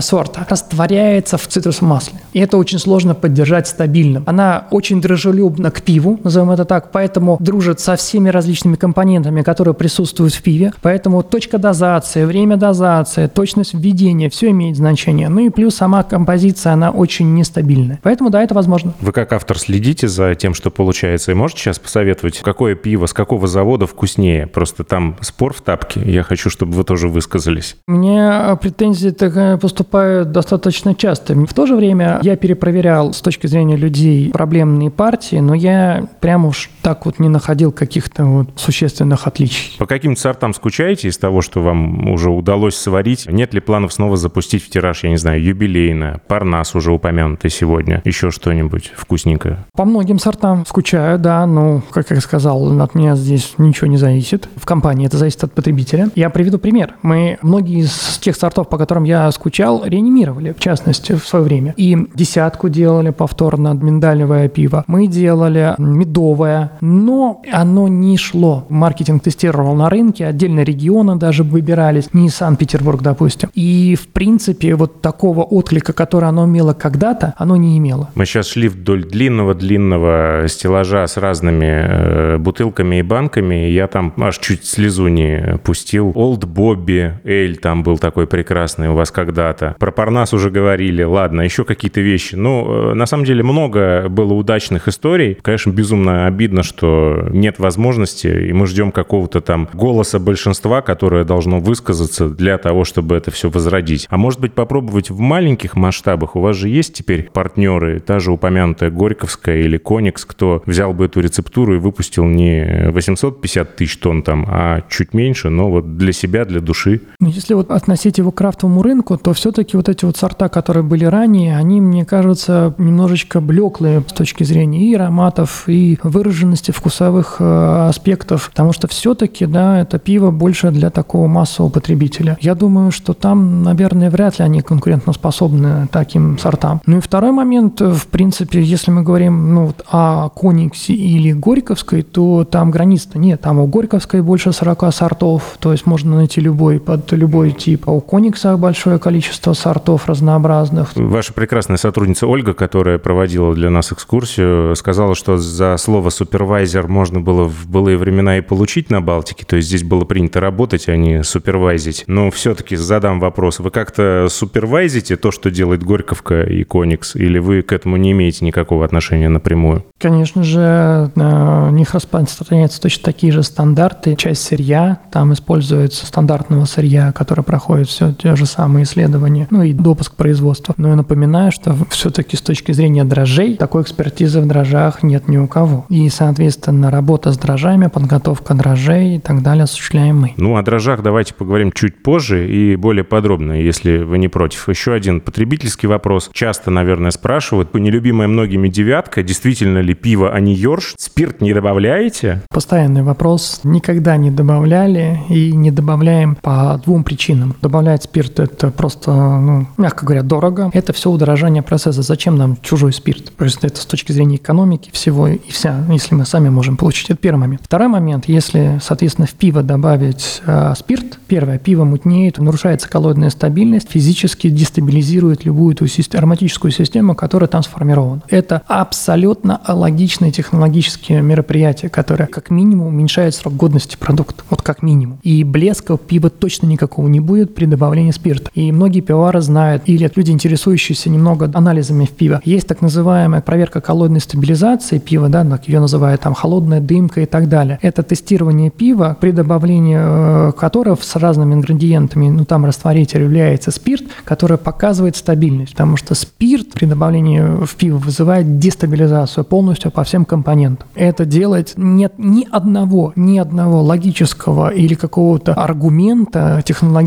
сорта растворяется в цитрусовом масле. И это очень сложно поддержать стабильным. Она очень дружелюбна к пиву, назовем это так, поэтому дружит со всеми различными компонентами, которые присутствуют в пиве. Поэтому точка дозации, время дозации, точность введения, все имеет значение. Ну и плюс сама композиция, она очень нестабильная. Поэтому да, это возможно. Вы как автор следите за тем, что получается, и можете сейчас посоветовать, какое пиво с какого завода вкуснее? Просто там спор в тапке, я хочу, чтобы вы тоже высказались. Мне претензии так поступают достаточно часто. В то же время я перепроверял с точки зрения людей проблемные партии, но я прям уж так вот не находил каких-то вот существенных отличий. По каким сортам скучаете из того, что вам уже удалось сварить? Нет ли планов снова запустить в тираж, я не знаю, юбилейное, парнас уже упомянутый сегодня, еще что-нибудь вкусненькое? По многим сортам скучаю, да, но, как я сказал, от меня здесь ничего не зависит. В компании это зависит от потребителя. Я приведу пример. Мы многие из тех сортов, по которым я скучал, реанимировали, в частности, в свое время. И десятку делали повторно, миндальное пиво. Мы делали медовое, но оно не шло. Маркетинг тестировал на рынке, отдельно регионы даже выбирались, не Санкт-Петербург, допустим. И, в принципе, вот такого отклика, который оно имело когда-то, оно не имело. Мы сейчас шли вдоль длинного-длинного стеллажа с разными э, бутылками и банками, и я там аж чуть слезу не пустил. Олд Бобби, Эль там был такой прекрасный у вас когда-то. Про Парнас уже говорили, ладно, еще какие-то вещи. Ну, э, на самом деле много было удачных историй. Конечно, безумно обидно, что нет возможности, и мы ждем какого-то там голоса большинства, которое должно высказаться для того, чтобы это все возродить. А может быть, попробовать в маленьких масштабах? У вас же есть теперь партнеры, та же упомянутая Горьковская или Коникс, кто взял бы эту рецептуру и выпустил не 850 тысяч тонн там, а чуть меньше, но вот для себя, для души. Ну, если вот относить его к крафтовому рынку, то все-таки вот эти вот сорта, которые были ранее, они, мне кажется, немножечко блеклые с точки зрения и ароматов, и выраженности вкусовых э, аспектов, потому что все-таки, да, это пиво больше для такого массового потребителя. Я думаю, что там, наверное, вряд ли они конкурентоспособны таким сортам. Ну и второй момент, в принципе, если мы говорим ну, вот, о Кониксе или Горьковской, то там границ-то нет. Там у Горьковской больше 40 сортов, то есть можно найти любой под любой тип. А у Коникса большое количество сортов разнообразных. Ваша прекрасная сотрудница Ольга, которая проводила для нас экскурсию, сказала, что за слово супервайзер можно было в былые времена и получить на Балтике, то есть здесь было принято работать, а не супервайзить. Но все-таки задам вопрос, вы как-то супервайзите то, что делает Горьковка и Коникс, или вы к этому не имеете никакого отношения напрямую? Конечно же, на них распространяются точно такие же стандарты. Часть сырья, там используется стандартного сырья, которое проходит все те же самые исследования, ну и допуск производства. Но я напоминаю, что все-таки с точки зрения дрожжей, такой экспертизы в дрожжах нет ни у кого. И, соответственно, работа с дрожжами, подготовка дрожжей и так далее осуществляем мы. Ну, о дрожжах давайте поговорим чуть позже и более подробно, если вы не против. Еще один потребительский вопрос. Часто, наверное, спрашивают, нелюбимая многими девятка, действительно ли пиво, а не ёрш? Спирт не добавляете? Постоянный вопрос. Никогда не добавляли и не добавляем по двум причинам. Добавлять спирт – это просто, ну, мягко говоря, дорого. Это все удорожание процесса. Зачем нам чужой спирт? Просто это с точки зрения экономики всего и вся, если мы сами можем получить. Это первый момент. Второй момент, если, соответственно, в пиво добавить э, спирт, первое, пиво мутнеет, нарушается коллоидная стабильность, физически дестабилизирует любую ту ароматическую систему, которая там сформирована. Это абсолютно логичные технологические мероприятия, которые как минимум уменьшают срок годности продукта. Вот как минимум. И блеска пива точно никакого не будет при добавлении спирта. И многие пивовары знают, или люди, интересующиеся немного анализами в пиво, есть так называемая проверка коллоидной стабилизации пива, да, ее называют там холодная дымка и так далее. Это тестирование пива, при добавлении э, которого с разными ингредиентами, ну там растворитель является спирт, который показывает стабильность, потому что спирт при добавлении в пиво вызывает дестабилизацию полностью по всем компонентам. Это делать нет ни одного, ни одного логического или какого-то аргумента технологического,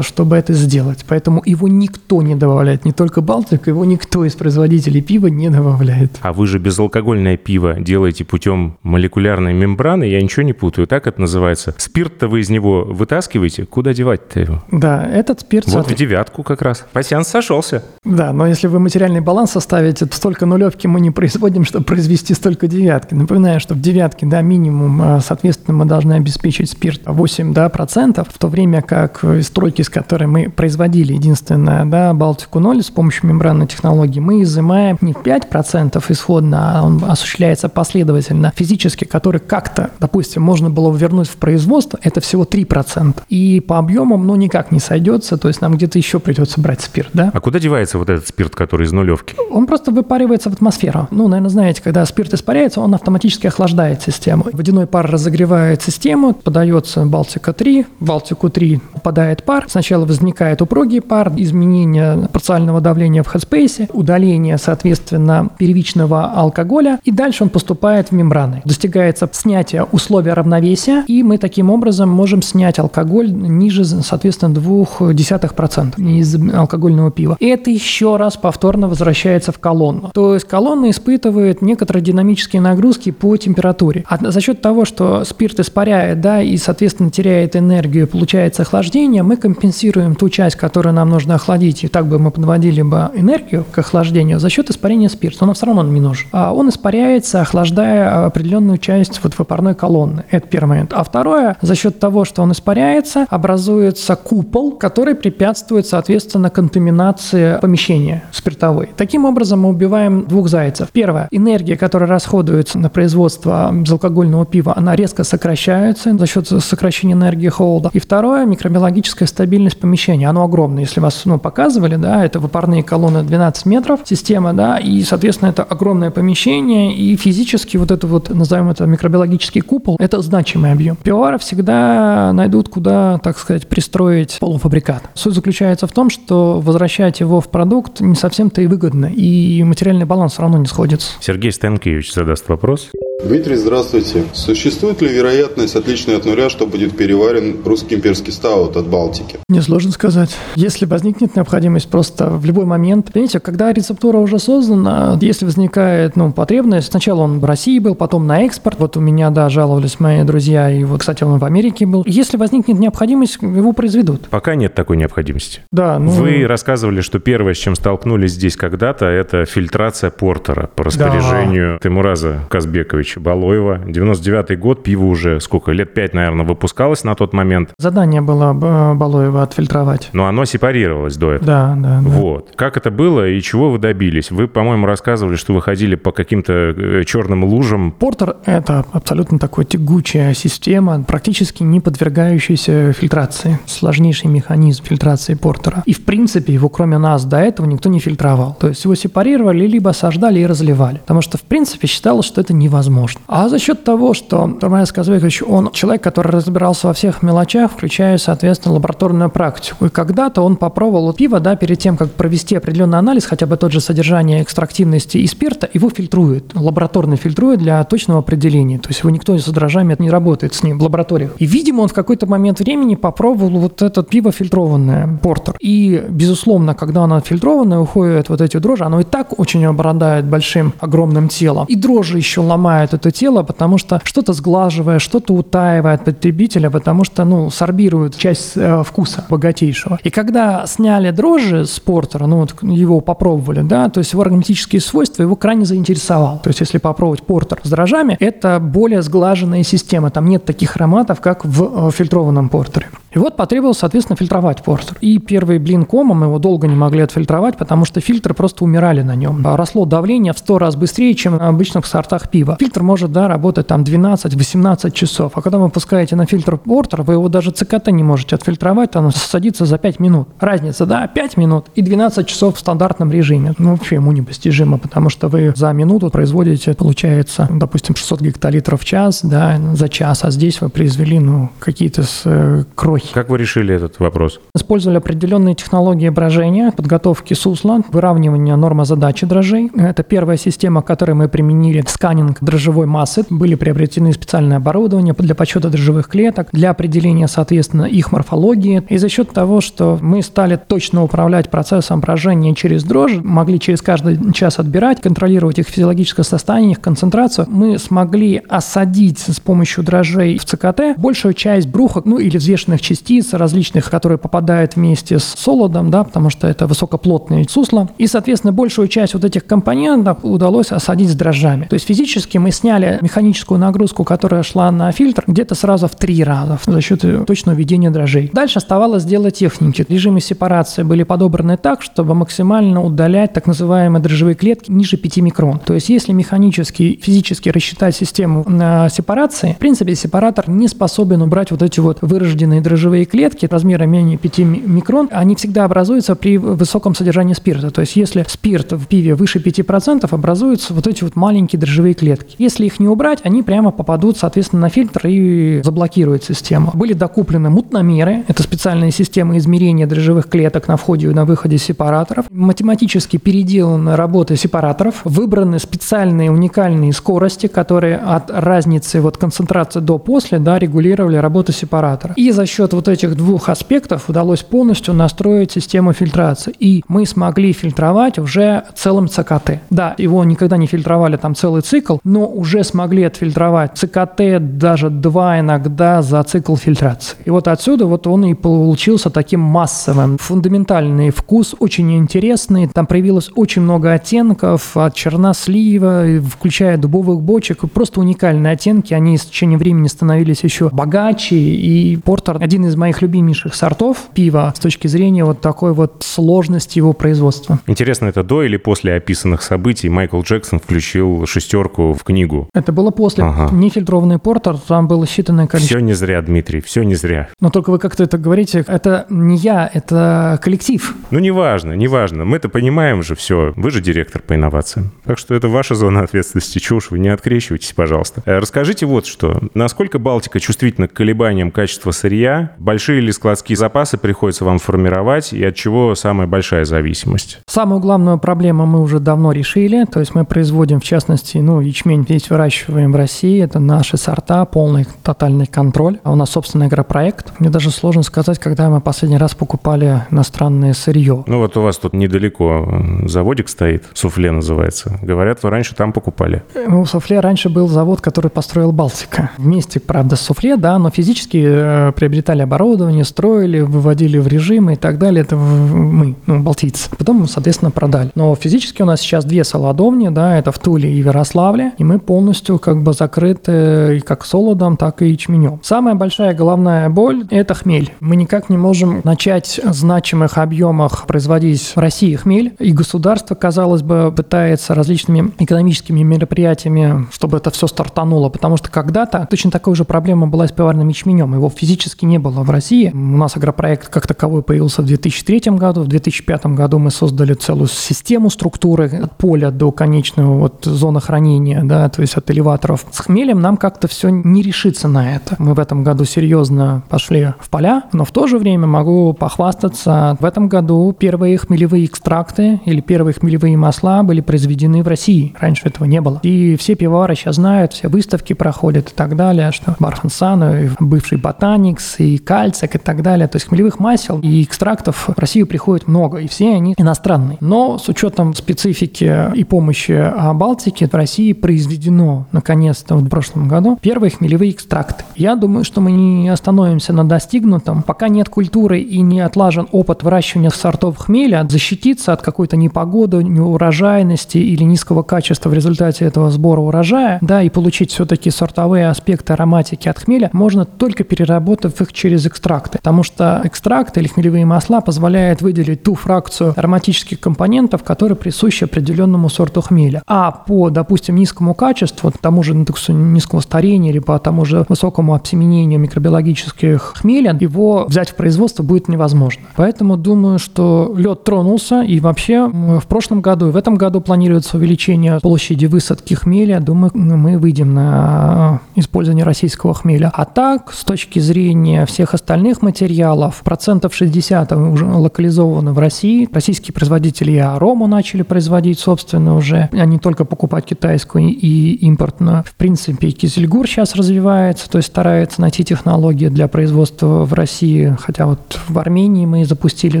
чтобы это сделать. Поэтому его никто не добавляет, не только Балтик, его никто из производителей пива не добавляет. А вы же безалкогольное пиво делаете путем молекулярной мембраны, я ничего не путаю, так это называется. Спирт-то вы из него вытаскиваете, куда девать-то его? Да, этот спирт... Вот в девятку как раз. Пассианс сошелся. Да, но если вы материальный баланс составите, то столько нулевки мы не производим, чтобы произвести столько девятки. Напоминаю, что в девятке, да, минимум, а, соответственно, мы должны обеспечить спирт 8, да, процентов, в то время как из тройки, с которой мы производили единственное, да, Балтику 0 с помощью мембранной технологии, мы изымаем не 5 процентов исходно, а он осуществляется последовательно физически, который как-то, допустим, можно было вернуть в производство, это всего 3 процента. И по объемам, ну, никак не сойдется, то есть нам где-то еще придется брать спирт, да. А куда девается вот этот спирт, который из нулевки? Он просто выпаривается в атмосферу. Ну, наверное, знаете, когда спирт испаряется, он автоматически охлаждает систему. Водяной пар разогревает систему, подается Балтика-3, в Балтику-3 попадает пар. Сначала возникает упругий пар, изменение парциального давления в хедспейсе, удаление, соответственно, первичного алкоголя, и дальше он поступает в мембраны. Достигается снятие условия равновесия, и мы таким образом можем снять алкоголь ниже, соответственно, 0,2% из алкогольного пива. И это еще раз повторно возвращается в колонну. То есть колонна испытывает некоторые динамические нагрузки по температуре. А за счет того, что спирт испаряет, да, и, соответственно, теряет энергию, получается охлаждение, мы компенсируем ту часть, которую нам нужно охладить, и так бы мы подводили бы энергию к охлаждению за счет испарения спирта. Но все равно не нужен. А он испаряется, охлаждая определенную часть вот выпарной колонны. Это первый момент. А второе, за счет того, что он испаряется, образуется купол, который препятствует, соответственно, контаминации помещения спиртовой. Таким образом, мы убиваем двух зайцев. Первое. Энергия, которая расходуется на производство безалкогольного пива, она резко сокращается за счет сокращения энергии холода. И второе. Микробиологическая стабильность помещения. Оно огромное. Если вас ну, показывали, да, это выпарные колонны 12 метров, система, да, и, соответственно, это огромное помещение, и физически вот это вот, назовем это микробиологический купол, это значимый объем. Пивовары всегда найдут, куда, так сказать, пристроить полуфабрикат. Суть заключается в том, что возвращать его в продукт не совсем-то и выгодно, и материальный баланс все равно не сходится. Сергей Станкевич задаст вопрос. Дмитрий, здравствуйте. Существует ли вероятность, отличная от нуля, что будет переварен русский имперский стаут от Балтики? Мне сложно сказать. Если возникнет необходимость просто в любой момент. Понимаете, когда рецептура уже создана, если возникает ну, потребность, сначала он в России был, потом на экспорт. Вот у меня, да, жаловались мои друзья, и вот, кстати, он в Америке был. Если возникнет необходимость, его произведут. Пока нет такой необходимости. Да, ну... Вы рассказывали, что первое, с чем столкнулись здесь когда-то, это фильтрация портера по распоряжению да. Тимураза Казбековича Петровича Балоева. 99-й год, пиво уже сколько, лет пять, наверное, выпускалось на тот момент. Задание было э, Балоева отфильтровать. Но оно сепарировалось до этого. Да, да. Вот. Да. Как это было и чего вы добились? Вы, по-моему, рассказывали, что вы ходили по каким-то э, черным лужам. Портер – это абсолютно такой тягучая система, практически не подвергающаяся фильтрации. Сложнейший механизм фильтрации портера. И, в принципе, его кроме нас до этого никто не фильтровал. То есть его сепарировали, либо осаждали и разливали. Потому что, в принципе, считалось, что это невозможно возможно. А за счет того, что Роман Казбекович, он человек, который разбирался во всех мелочах, включая, соответственно, лабораторную практику. И когда-то он попробовал пиво, да, перед тем, как провести определенный анализ, хотя бы тот же содержание экстрактивности и спирта, его фильтруют, лабораторно фильтруют для точного определения. То есть его никто с дрожжами не работает с ним в лабораториях. И, видимо, он в какой-то момент времени попробовал вот это пиво фильтрованное, портер. И, безусловно, когда оно фильтрованное, уходят вот эти дрожжи, оно и так очень обладает большим, огромным телом. И дрожжи еще ломают разрушает это тело, потому что что-то сглаживая, что-то утаивает потребителя, потому что, ну, сорбирует часть э, вкуса богатейшего. И когда сняли дрожжи с портера, ну, вот его попробовали, да, то есть его ароматические свойства его крайне заинтересовал. То есть если попробовать портер с дрожжами, это более сглаженная система, там нет таких ароматов, как в э, фильтрованном портере. И вот потребовалось, соответственно, фильтровать портер. И первый блин комом его долго не могли отфильтровать, потому что фильтры просто умирали на нем. Росло давление в 100 раз быстрее, чем в обычных сортах пива. Фильтр фильтр может, да, работать там 12-18 часов, а когда вы пускаете на фильтр портер, вы его даже ЦКТ не можете отфильтровать, оно садится за 5 минут. Разница, да, 5 минут и 12 часов в стандартном режиме. Ну, вообще ему непостижимо, потому что вы за минуту производите, получается, допустим, 600 гектолитров в час, да, за час, а здесь вы произвели, ну, какие-то с, э, крохи. Как вы решили этот вопрос? Использовали определенные технологии брожения, подготовки сусла, выравнивания нормы задачи дрожжей. Это первая система, которой мы применили сканинг дрожжевой массы. Были приобретены специальное оборудование для подсчета дрожжевых клеток, для определения, соответственно, их морфологии. И за счет того, что мы стали точно управлять процессом брожения через дрожжи, могли через каждый час отбирать, контролировать их физиологическое состояние, их концентрацию, мы смогли осадить с помощью дрожжей в ЦКТ большую часть бруха, ну или взвешенных частиц различных, которые попадают вместе с солодом, да, потому что это высокоплотные сусла. И, соответственно, большую часть вот этих компонентов удалось осадить с дрожжами. То есть физически мы сняли механическую нагрузку, которая шла на фильтр, где-то сразу в три раза за счет точного введения дрожжей. Дальше оставалось сделать техники. Режимы сепарации были подобраны так, чтобы максимально удалять так называемые дрожжевые клетки ниже 5 микрон. То есть если механически, физически рассчитать систему на сепарации, в принципе, сепаратор не способен убрать вот эти вот вырожденные дрожжевые клетки размера менее 5 микрон. Они всегда образуются при высоком содержании спирта. То есть если спирт в пиве выше 5%, образуются вот эти вот маленькие дрожжевые клетки. Если их не убрать, они прямо попадут, соответственно, на фильтр и заблокируют систему. Были докуплены мутномеры, это специальные системы измерения дрожжевых клеток на входе и на выходе сепараторов. Математически переделаны работы сепараторов, выбраны специальные уникальные скорости, которые от разницы вот концентрации до после да, регулировали работу сепаратора. И за счет вот этих двух аспектов удалось полностью настроить систему фильтрации. И мы смогли фильтровать уже целым ЦКТ. Да, его никогда не фильтровали там целый цикл, но уже смогли отфильтровать ЦКТ даже два иногда за цикл фильтрации. И вот отсюда вот он и получился таким массовым. Фундаментальный вкус, очень интересный. Там проявилось очень много оттенков от чернослива, включая дубовых бочек. Просто уникальные оттенки. Они с течением времени становились еще богаче. И портер один из моих любимейших сортов пива с точки зрения вот такой вот сложности его производства. Интересно, это до или после описанных событий Майкл Джексон включил шестерку в книгу? Это было после. Ага. Нефильтрованный портер, там было считанное количество. Все не зря, Дмитрий, все не зря. Но только вы как-то это говорите, это не я, это коллектив. Ну, неважно, неважно. Мы-то понимаем же все. Вы же директор по инновациям. Так что это ваша зона ответственности. Уж вы не открещивайтесь, пожалуйста. Э, Расскажите вот что. Насколько Балтика чувствительна к колебаниям качества сырья? Большие ли складские запасы приходится вам формировать? И от чего самая большая зависимость? Самую главную проблему мы уже давно решили. То есть мы производим, в частности, ну, ячмень весь выращиваем в России. Это наши сорта, полный тотальный контроль. А у нас собственный агропроект. Мне даже сложно сказать, когда мы последний раз покупали иностранное сырье. Ну вот у вас тут недалеко э, заводик стоит, суфле называется. Говорят, вы раньше там покупали. Ну, у Суфле раньше был завод, который построил Балтика. Вместе, правда, с Суфле, да, но физически э, приобретали оборудование, строили, выводили в режим и так далее. Это мы, ну, балтийцы. Потом, соответственно, продали. Но физически у нас сейчас две солодовни, да, это в Туле и Ярославле, и мы полностью как бы закрыты и как солодом, так и ячменем. Самая большая головная боль – это хмель. Мы никак не можем начать в значимых объемах производить в России хмель, и государство, казалось бы, пытается различными экономическими мероприятиями, чтобы это все стартануло, потому что когда-то точно такая же проблема была с пиварным ячменем. Его физически не было в России. У нас агропроект как таковой появился в 2003 году. В 2005 году мы создали целую систему структуры от поля до конечного вот зоны хранения, да, то есть от элеваторов. С хмелем нам как-то все не решится на это. Мы в этом году серьезно пошли в поля, но в то же время могу похвастаться. В этом году первые хмелевые экстракты или первые хмелевые масла были произведены в России. Раньше этого не было. И все пивовары сейчас знают, все выставки проходят и так далее, что Бархансан, и бывший Ботаникс, и Кальцик и так далее. То есть хмелевых масел и экстрактов в Россию приходит много, и все они иностранные. Но с учетом специфики и помощи Балтики в России произведено, наконец-то, в прошлом году первые хмелевые экстракты. Я думаю, что мы не остановимся на достигнутом. Пока нет культуры и не отлажен опыт выращивания сортов хмеля, защититься от какой-то непогоды, неурожайности или низкого качества в результате этого сбора урожая, да, и получить все-таки сортовые аспекты ароматики от хмеля, можно только переработав их через экстракты. Потому что экстракты или хмелевые масла позволяют выделить ту фракцию ароматических компонентов, которые присущи определенному сорту хмеля. А по, допустим, низкому качеству качеству, тому же индексу низкого старения, либо тому же высокому обсеменению микробиологических хмеля, его взять в производство будет невозможно. Поэтому думаю, что лед тронулся, и вообще в прошлом году и в этом году планируется увеличение площади высадки хмеля. Думаю, мы выйдем на использование российского хмеля. А так, с точки зрения всех остальных материалов, процентов 60 уже локализованы в России. Российские производители и арому начали производить, собственно, уже, а не только покупать китайскую и импортную. В принципе, Кизельгур сейчас развивается, то есть старается найти технологии для производства в России, хотя вот в Армении мы запустили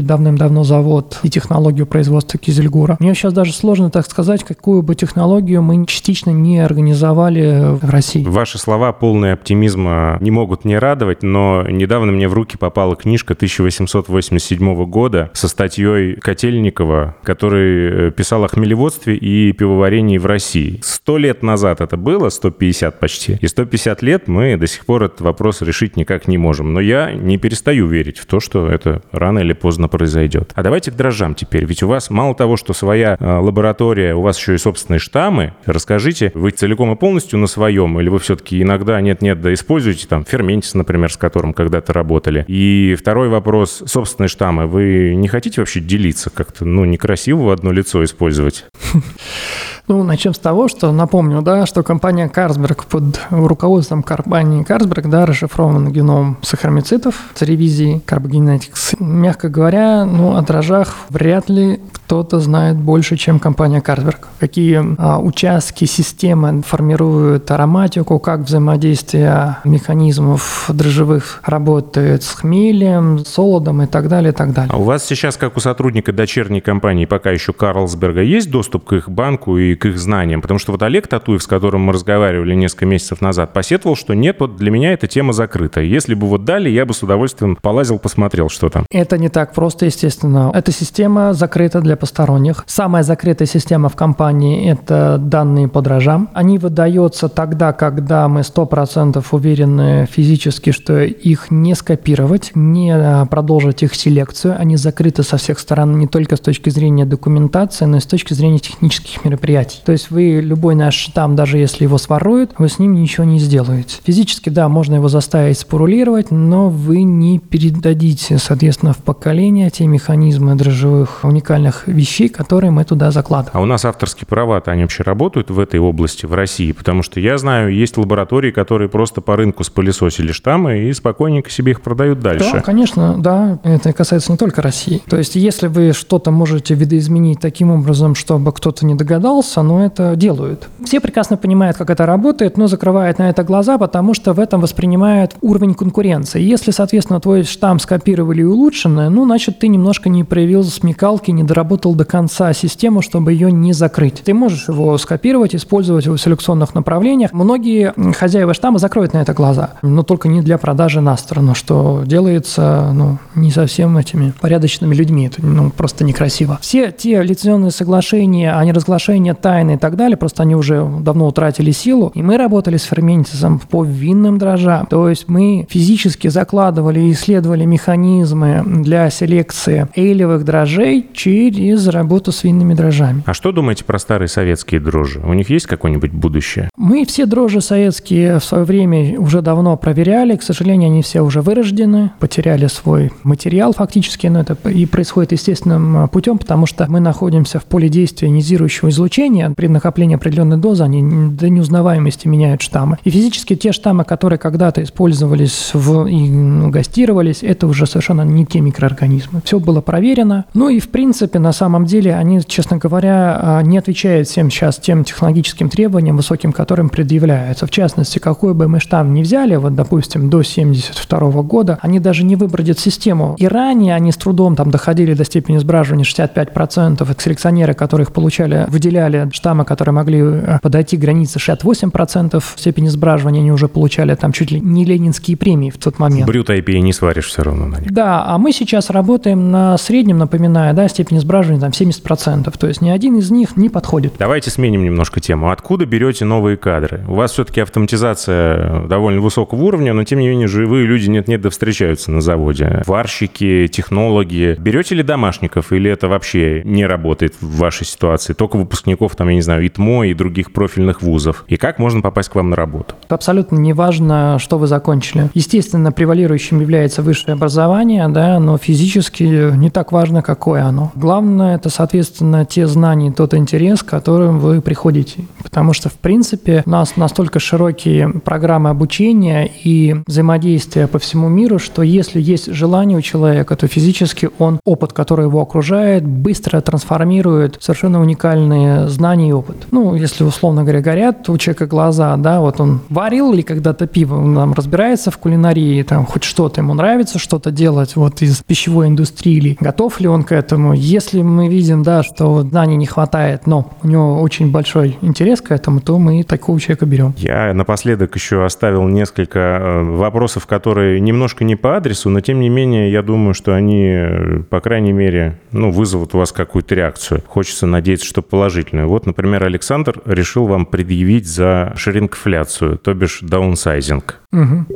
давным-давно завод и технологию производства Кизельгура. Мне сейчас даже сложно так сказать, какую бы технологию мы частично не организовали в России. Ваши слова, полные оптимизма, не могут не радовать, но недавно мне в руки попала книжка 1887 года со статьей Котельникова, который э, писал о хмелеводстве и пивоварении в России. Сто лет назад это было, 150 почти, и 150 лет мы до сих пор этот вопрос решить никак не можем. Но я не перестаю верить в то, что это рано или поздно произойдет. А давайте к дрожжам теперь. Ведь у вас мало того, что своя э, лаборатория, у вас еще и собственные штаммы. Расскажите, вы целиком и полностью на своем, или вы все-таки иногда нет-нет, да используете там ферментис, например, с которым когда-то работали? И второй вопрос, собственные штаммы. Вы не хотите вообще делиться как-то, ну, некрасиво в одно лицо использовать? Ну, начнем с того, что напомню, да, что компания Карсберг под руководством компании Карсберг, да, расшифрован геном сахаромицитов с ревизией Carbogenetics. Мягко говоря, ну, о дрожжах вряд ли кто-то знает больше, чем компания Карсберг. Какие а, участки системы формируют ароматику, как взаимодействие механизмов дрожжевых работает с хмелем, солодом и так далее, и так далее. А у вас сейчас, как у сотрудника дочерней компании, пока еще Карлсберга, есть доступ к их банку и к их знаниям? Потому что вот Олег Татуев, с которым мы разговаривали несколько месяцев назад, посетовал, что нет, вот для меня эта тема закрыта. Если бы вот дали, я бы с удовольствием полазил, посмотрел, что там. Это не так просто, естественно. Эта система закрыта для посторонних. Самая закрытая система в компании – это данные по дрожжам. Они выдаются тогда, когда мы 100% уверены физически, что их не скопировать, не а, продолжить их селекцию. Они закрыты со всех сторон не только с точки зрения документации, но и с точки зрения технических мероприятий мероприятий. То есть вы любой наш штамм, даже если его своруют, вы с ним ничего не сделаете. Физически, да, можно его заставить спорулировать, но вы не передадите, соответственно, в поколение те механизмы дрожжевых уникальных вещей, которые мы туда закладываем. А у нас авторские права-то, они вообще работают в этой области, в России? Потому что я знаю, есть лаборатории, которые просто по рынку спылесосили штаммы и спокойненько себе их продают дальше. Да, конечно, да. Это касается не только России. То есть, если вы что-то можете видоизменить таким образом, чтобы кто-то не догадался, но это делают. Все прекрасно понимают, как это работает, но закрывают на это глаза, потому что в этом воспринимают уровень конкуренции. Если, соответственно, твой штамм скопировали и улучшенное, ну, значит, ты немножко не проявил смекалки, не доработал до конца систему, чтобы ее не закрыть. Ты можешь его скопировать, использовать в селекционных направлениях. Многие хозяева штамма закроют на это глаза, но только не для продажи на сторону, что делается ну, не совсем этими порядочными людьми. Это ну, просто некрасиво. Все те лицензионные соглашения о неразглашении тайны и так далее, просто они уже давно утратили силу. И мы работали с ферментисом по винным дрожжам. То есть мы физически закладывали и исследовали механизмы для селекции эйлевых дрожжей через работу с винными дрожжами. А что думаете про старые советские дрожжи? У них есть какое-нибудь будущее? Мы все дрожжи советские в свое время уже давно проверяли. К сожалению, они все уже вырождены, потеряли свой материал фактически, но это и происходит естественным путем, потому что мы находимся в поле действия ионизирующего излучения, излучения, при накоплении определенной дозы, они до неузнаваемости меняют штаммы. И физически те штаммы, которые когда-то использовались в, и ну, гастировались, это уже совершенно не те микроорганизмы. Все было проверено. Ну и, в принципе, на самом деле, они, честно говоря, а, не отвечают всем сейчас тем технологическим требованиям высоким, которым предъявляются. В частности, какой бы мы штамм ни взяли, вот, допустим, до 72 года, они даже не выбродят систему. И ранее они с трудом там доходили до степени сбраживания 65%. Это селекционеры, которые их получали, выделяли были штаммы, которые могли э, подойти к границе 68% степени сбраживания, они уже получали там чуть ли не ленинские премии в тот момент. Брют IPA не сваришь все равно на них. Да, а мы сейчас работаем на среднем, напоминаю, да, степени сбраживания там 70%. То есть ни один из них не подходит. Давайте сменим немножко тему. Откуда берете новые кадры? У вас все-таки автоматизация довольно высокого уровня, но тем не менее живые люди нет-нет да встречаются на заводе. Варщики, технологи. Берете ли домашников или это вообще не работает в вашей ситуации? Только выпускников, там, я не знаю, ИТМО и других профильных вузов. И как можно попасть к вам на работу? Абсолютно не важно, что вы закончили. Естественно, превалирующим является высшее образование, да, но физически не так важно, какое оно. Главное – это, соответственно, те знания, тот интерес, которым вы приходите. Потому что, в принципе, у нас настолько широкие программы обучения и взаимодействия по всему миру, что если есть желание у человека, то физически он опыт, который его окружает, быстро трансформирует совершенно уникальные и опыт. Ну, если, условно говоря, горят у человека глаза, да, вот он варил ли когда-то пиво, он там разбирается в кулинарии, там хоть что-то ему нравится, что-то делать вот из пищевой индустрии, или готов ли он к этому. Если мы видим, да, что знаний не хватает, но у него очень большой интерес к этому, то мы такого человека берем. Я напоследок еще оставил несколько э, вопросов, которые немножко не по адресу, но тем не менее, я думаю, что они, э, по крайней мере, ну, вызовут у вас какую-то реакцию. Хочется надеяться, что положительную. Вот, например, Александр решил вам предъявить за шрингфляцию, то бишь даунсайзинг. Угу.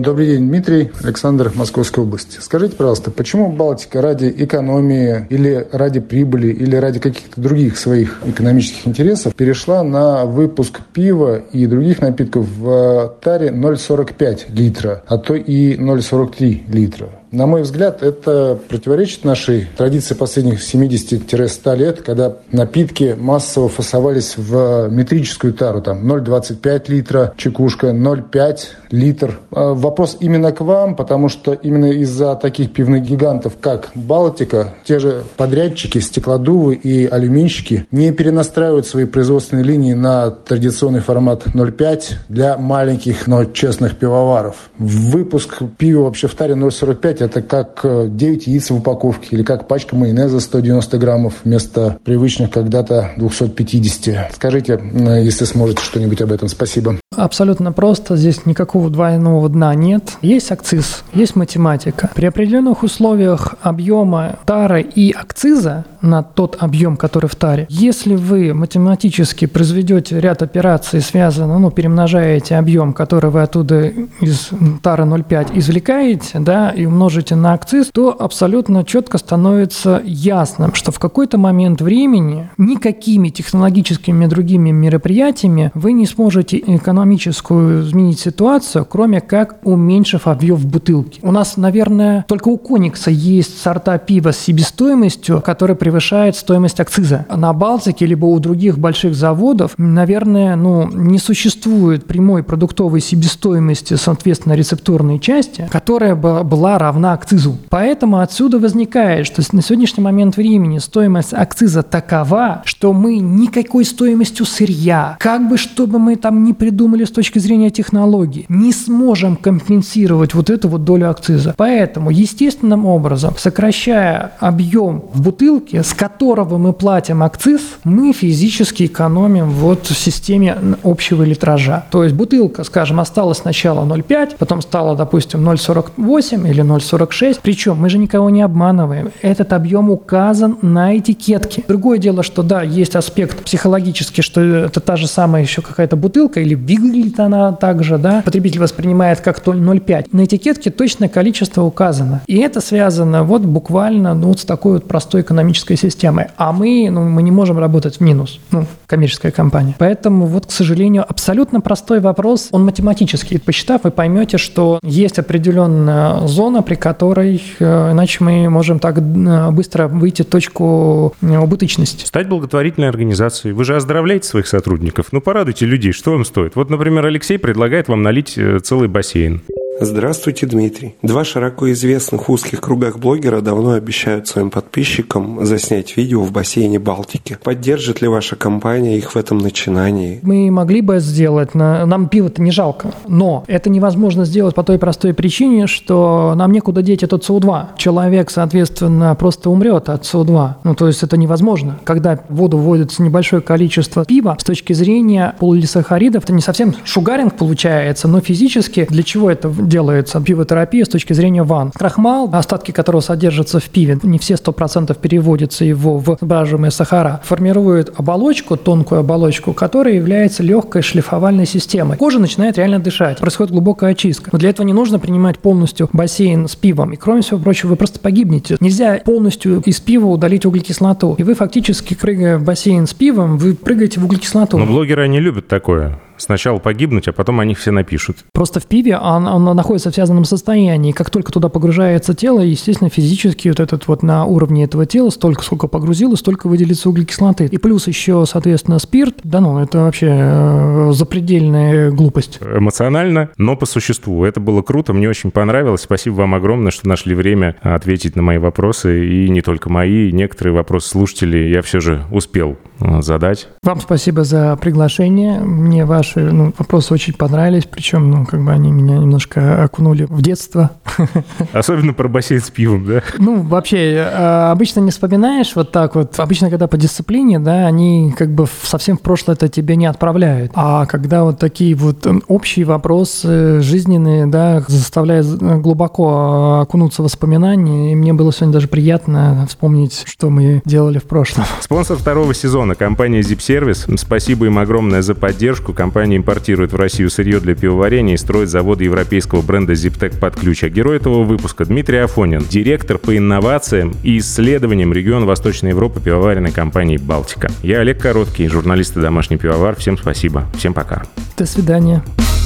Добрый день, Дмитрий, Александр, Московская область. Скажите, пожалуйста, почему Балтика ради экономии или ради прибыли или ради каких-то других своих экономических интересов перешла на выпуск пива и других напитков в таре 0,45 литра, а то и 0,43 литра? На мой взгляд, это противоречит нашей традиции последних 70-100 лет, когда напитки массово фасовались в метрическую тару, там 0,25 литра чекушка, 0,5 литр. А вопрос именно к вам, потому что именно из-за таких пивных гигантов, как Балтика, те же подрядчики, стеклодувы и алюминщики не перенастраивают свои производственные линии на традиционный формат 0,5 для маленьких, но честных пивоваров. Выпуск пива вообще в таре 0,45 это как 9 э, яиц в упаковке или как пачка майонеза 190 граммов вместо привычных когда-то 250. Скажите, если сможете что-нибудь об этом. Спасибо. Абсолютно просто. Здесь никакого двойного дна нет. Есть акциз, есть математика. При определенных условиях объема тары и акциза на тот объем, который в таре, если вы математически произведете ряд операций, связанных, ну, перемножаете объем, который вы оттуда из тары 0,5 извлекаете, да, и умножите умножите на акциз, то абсолютно четко становится ясным, что в какой-то момент времени никакими технологическими другими мероприятиями вы не сможете экономическую изменить ситуацию, кроме как уменьшив объем в бутылке. У нас, наверное, только у Коникса есть сорта пива с себестоимостью, которая превышает стоимость акциза. На Балтике либо у других больших заводов, наверное, ну, не существует прямой продуктовой себестоимости, соответственно, рецептурной части, которая была равна равна акцизу. Поэтому отсюда возникает, что на сегодняшний момент времени стоимость акциза такова, что мы никакой стоимостью сырья, как бы чтобы мы там не придумали с точки зрения технологий, не сможем компенсировать вот эту вот долю акциза. Поэтому естественным образом, сокращая объем в бутылке, с которого мы платим акциз, мы физически экономим вот в системе общего литража. То есть бутылка, скажем, осталась сначала 0,5, потом стала, допустим, 0,48 или 0,40 46. Причем мы же никого не обманываем. Этот объем указан на этикетке. Другое дело, что да, есть аспект психологический, что это та же самая еще какая-то бутылка или выглядит она также, да. Потребитель воспринимает как 0,5. На этикетке точное количество указано. И это связано вот буквально ну, вот с такой вот простой экономической системой. А мы, ну, мы не можем работать в минус, ну, коммерческая компания. Поэтому вот, к сожалению, абсолютно простой вопрос, он математический. Посчитав, вы поймете, что есть определенная зона, при которой э, иначе мы можем так э, быстро выйти в точку э, убыточности. Стать благотворительной организацией. Вы же оздоровляете своих сотрудников. Ну, порадуйте людей, что вам стоит. Вот, например, Алексей предлагает вам налить целый бассейн. Здравствуйте, Дмитрий. Два широко известных узких кругах блогера давно обещают своим подписчикам заснять видео в бассейне Балтики. Поддержит ли ваша компания их в этом начинании? Мы могли бы сделать, нам пиво-то не жалко, но это невозможно сделать по той простой причине, что нам некуда деть этот СО2. Человек, соответственно, просто умрет от СО2. Ну, то есть это невозможно. Когда в воду вводится небольшое количество пива, с точки зрения полулисахаридов, это не совсем шугаринг получается, но физически для чего это делается пивотерапия с точки зрения ван. Крахмал, остатки которого содержатся в пиве, не все 100% переводятся его в сбраживаемые сахара, формирует оболочку, тонкую оболочку, которая является легкой шлифовальной системой. Кожа начинает реально дышать, происходит глубокая очистка. Но для этого не нужно принимать полностью бассейн с пивом. И кроме всего прочего, вы просто погибнете. Нельзя полностью из пива удалить углекислоту. И вы фактически, прыгая в бассейн с пивом, вы прыгаете в углекислоту. Но блогеры, они любят такое сначала погибнуть, а потом они все напишут. Просто в пиве он, он находится в связанном состоянии. Как только туда погружается тело, естественно, физически вот этот вот на уровне этого тела столько, сколько погрузилось, столько выделится углекислоты. И плюс еще, соответственно, спирт. Да ну, это вообще э, запредельная глупость. Эмоционально, но по существу. Это было круто, мне очень понравилось. Спасибо вам огромное, что нашли время ответить на мои вопросы. И не только мои, некоторые вопросы слушателей я все же успел э, задать. Вам спасибо за приглашение. Мне ваш ваши ну, вопросы очень понравились, причем, ну, как бы они меня немножко окунули в детство. Особенно про бассейн с пивом, да? Ну, вообще, э, обычно не вспоминаешь вот так вот. Обычно, когда по дисциплине, да, они как бы совсем в прошлое это тебе не отправляют. А когда вот такие вот общие вопросы жизненные, да, заставляют глубоко окунуться в воспоминания, и мне было сегодня даже приятно вспомнить, что мы делали в прошлом. Спонсор второго сезона – компания Zip Service. Спасибо им огромное за поддержку. Компания компания импортирует в Россию сырье для пивоварения и строит заводы европейского бренда Ziptec под ключ. А герой этого выпуска Дмитрий Афонин, директор по инновациям и исследованиям региона Восточной Европы пивоваренной компании «Балтика». Я Олег Короткий, журналист и домашний пивовар. Всем спасибо. Всем пока. До свидания.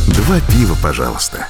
Два пива, пожалуйста.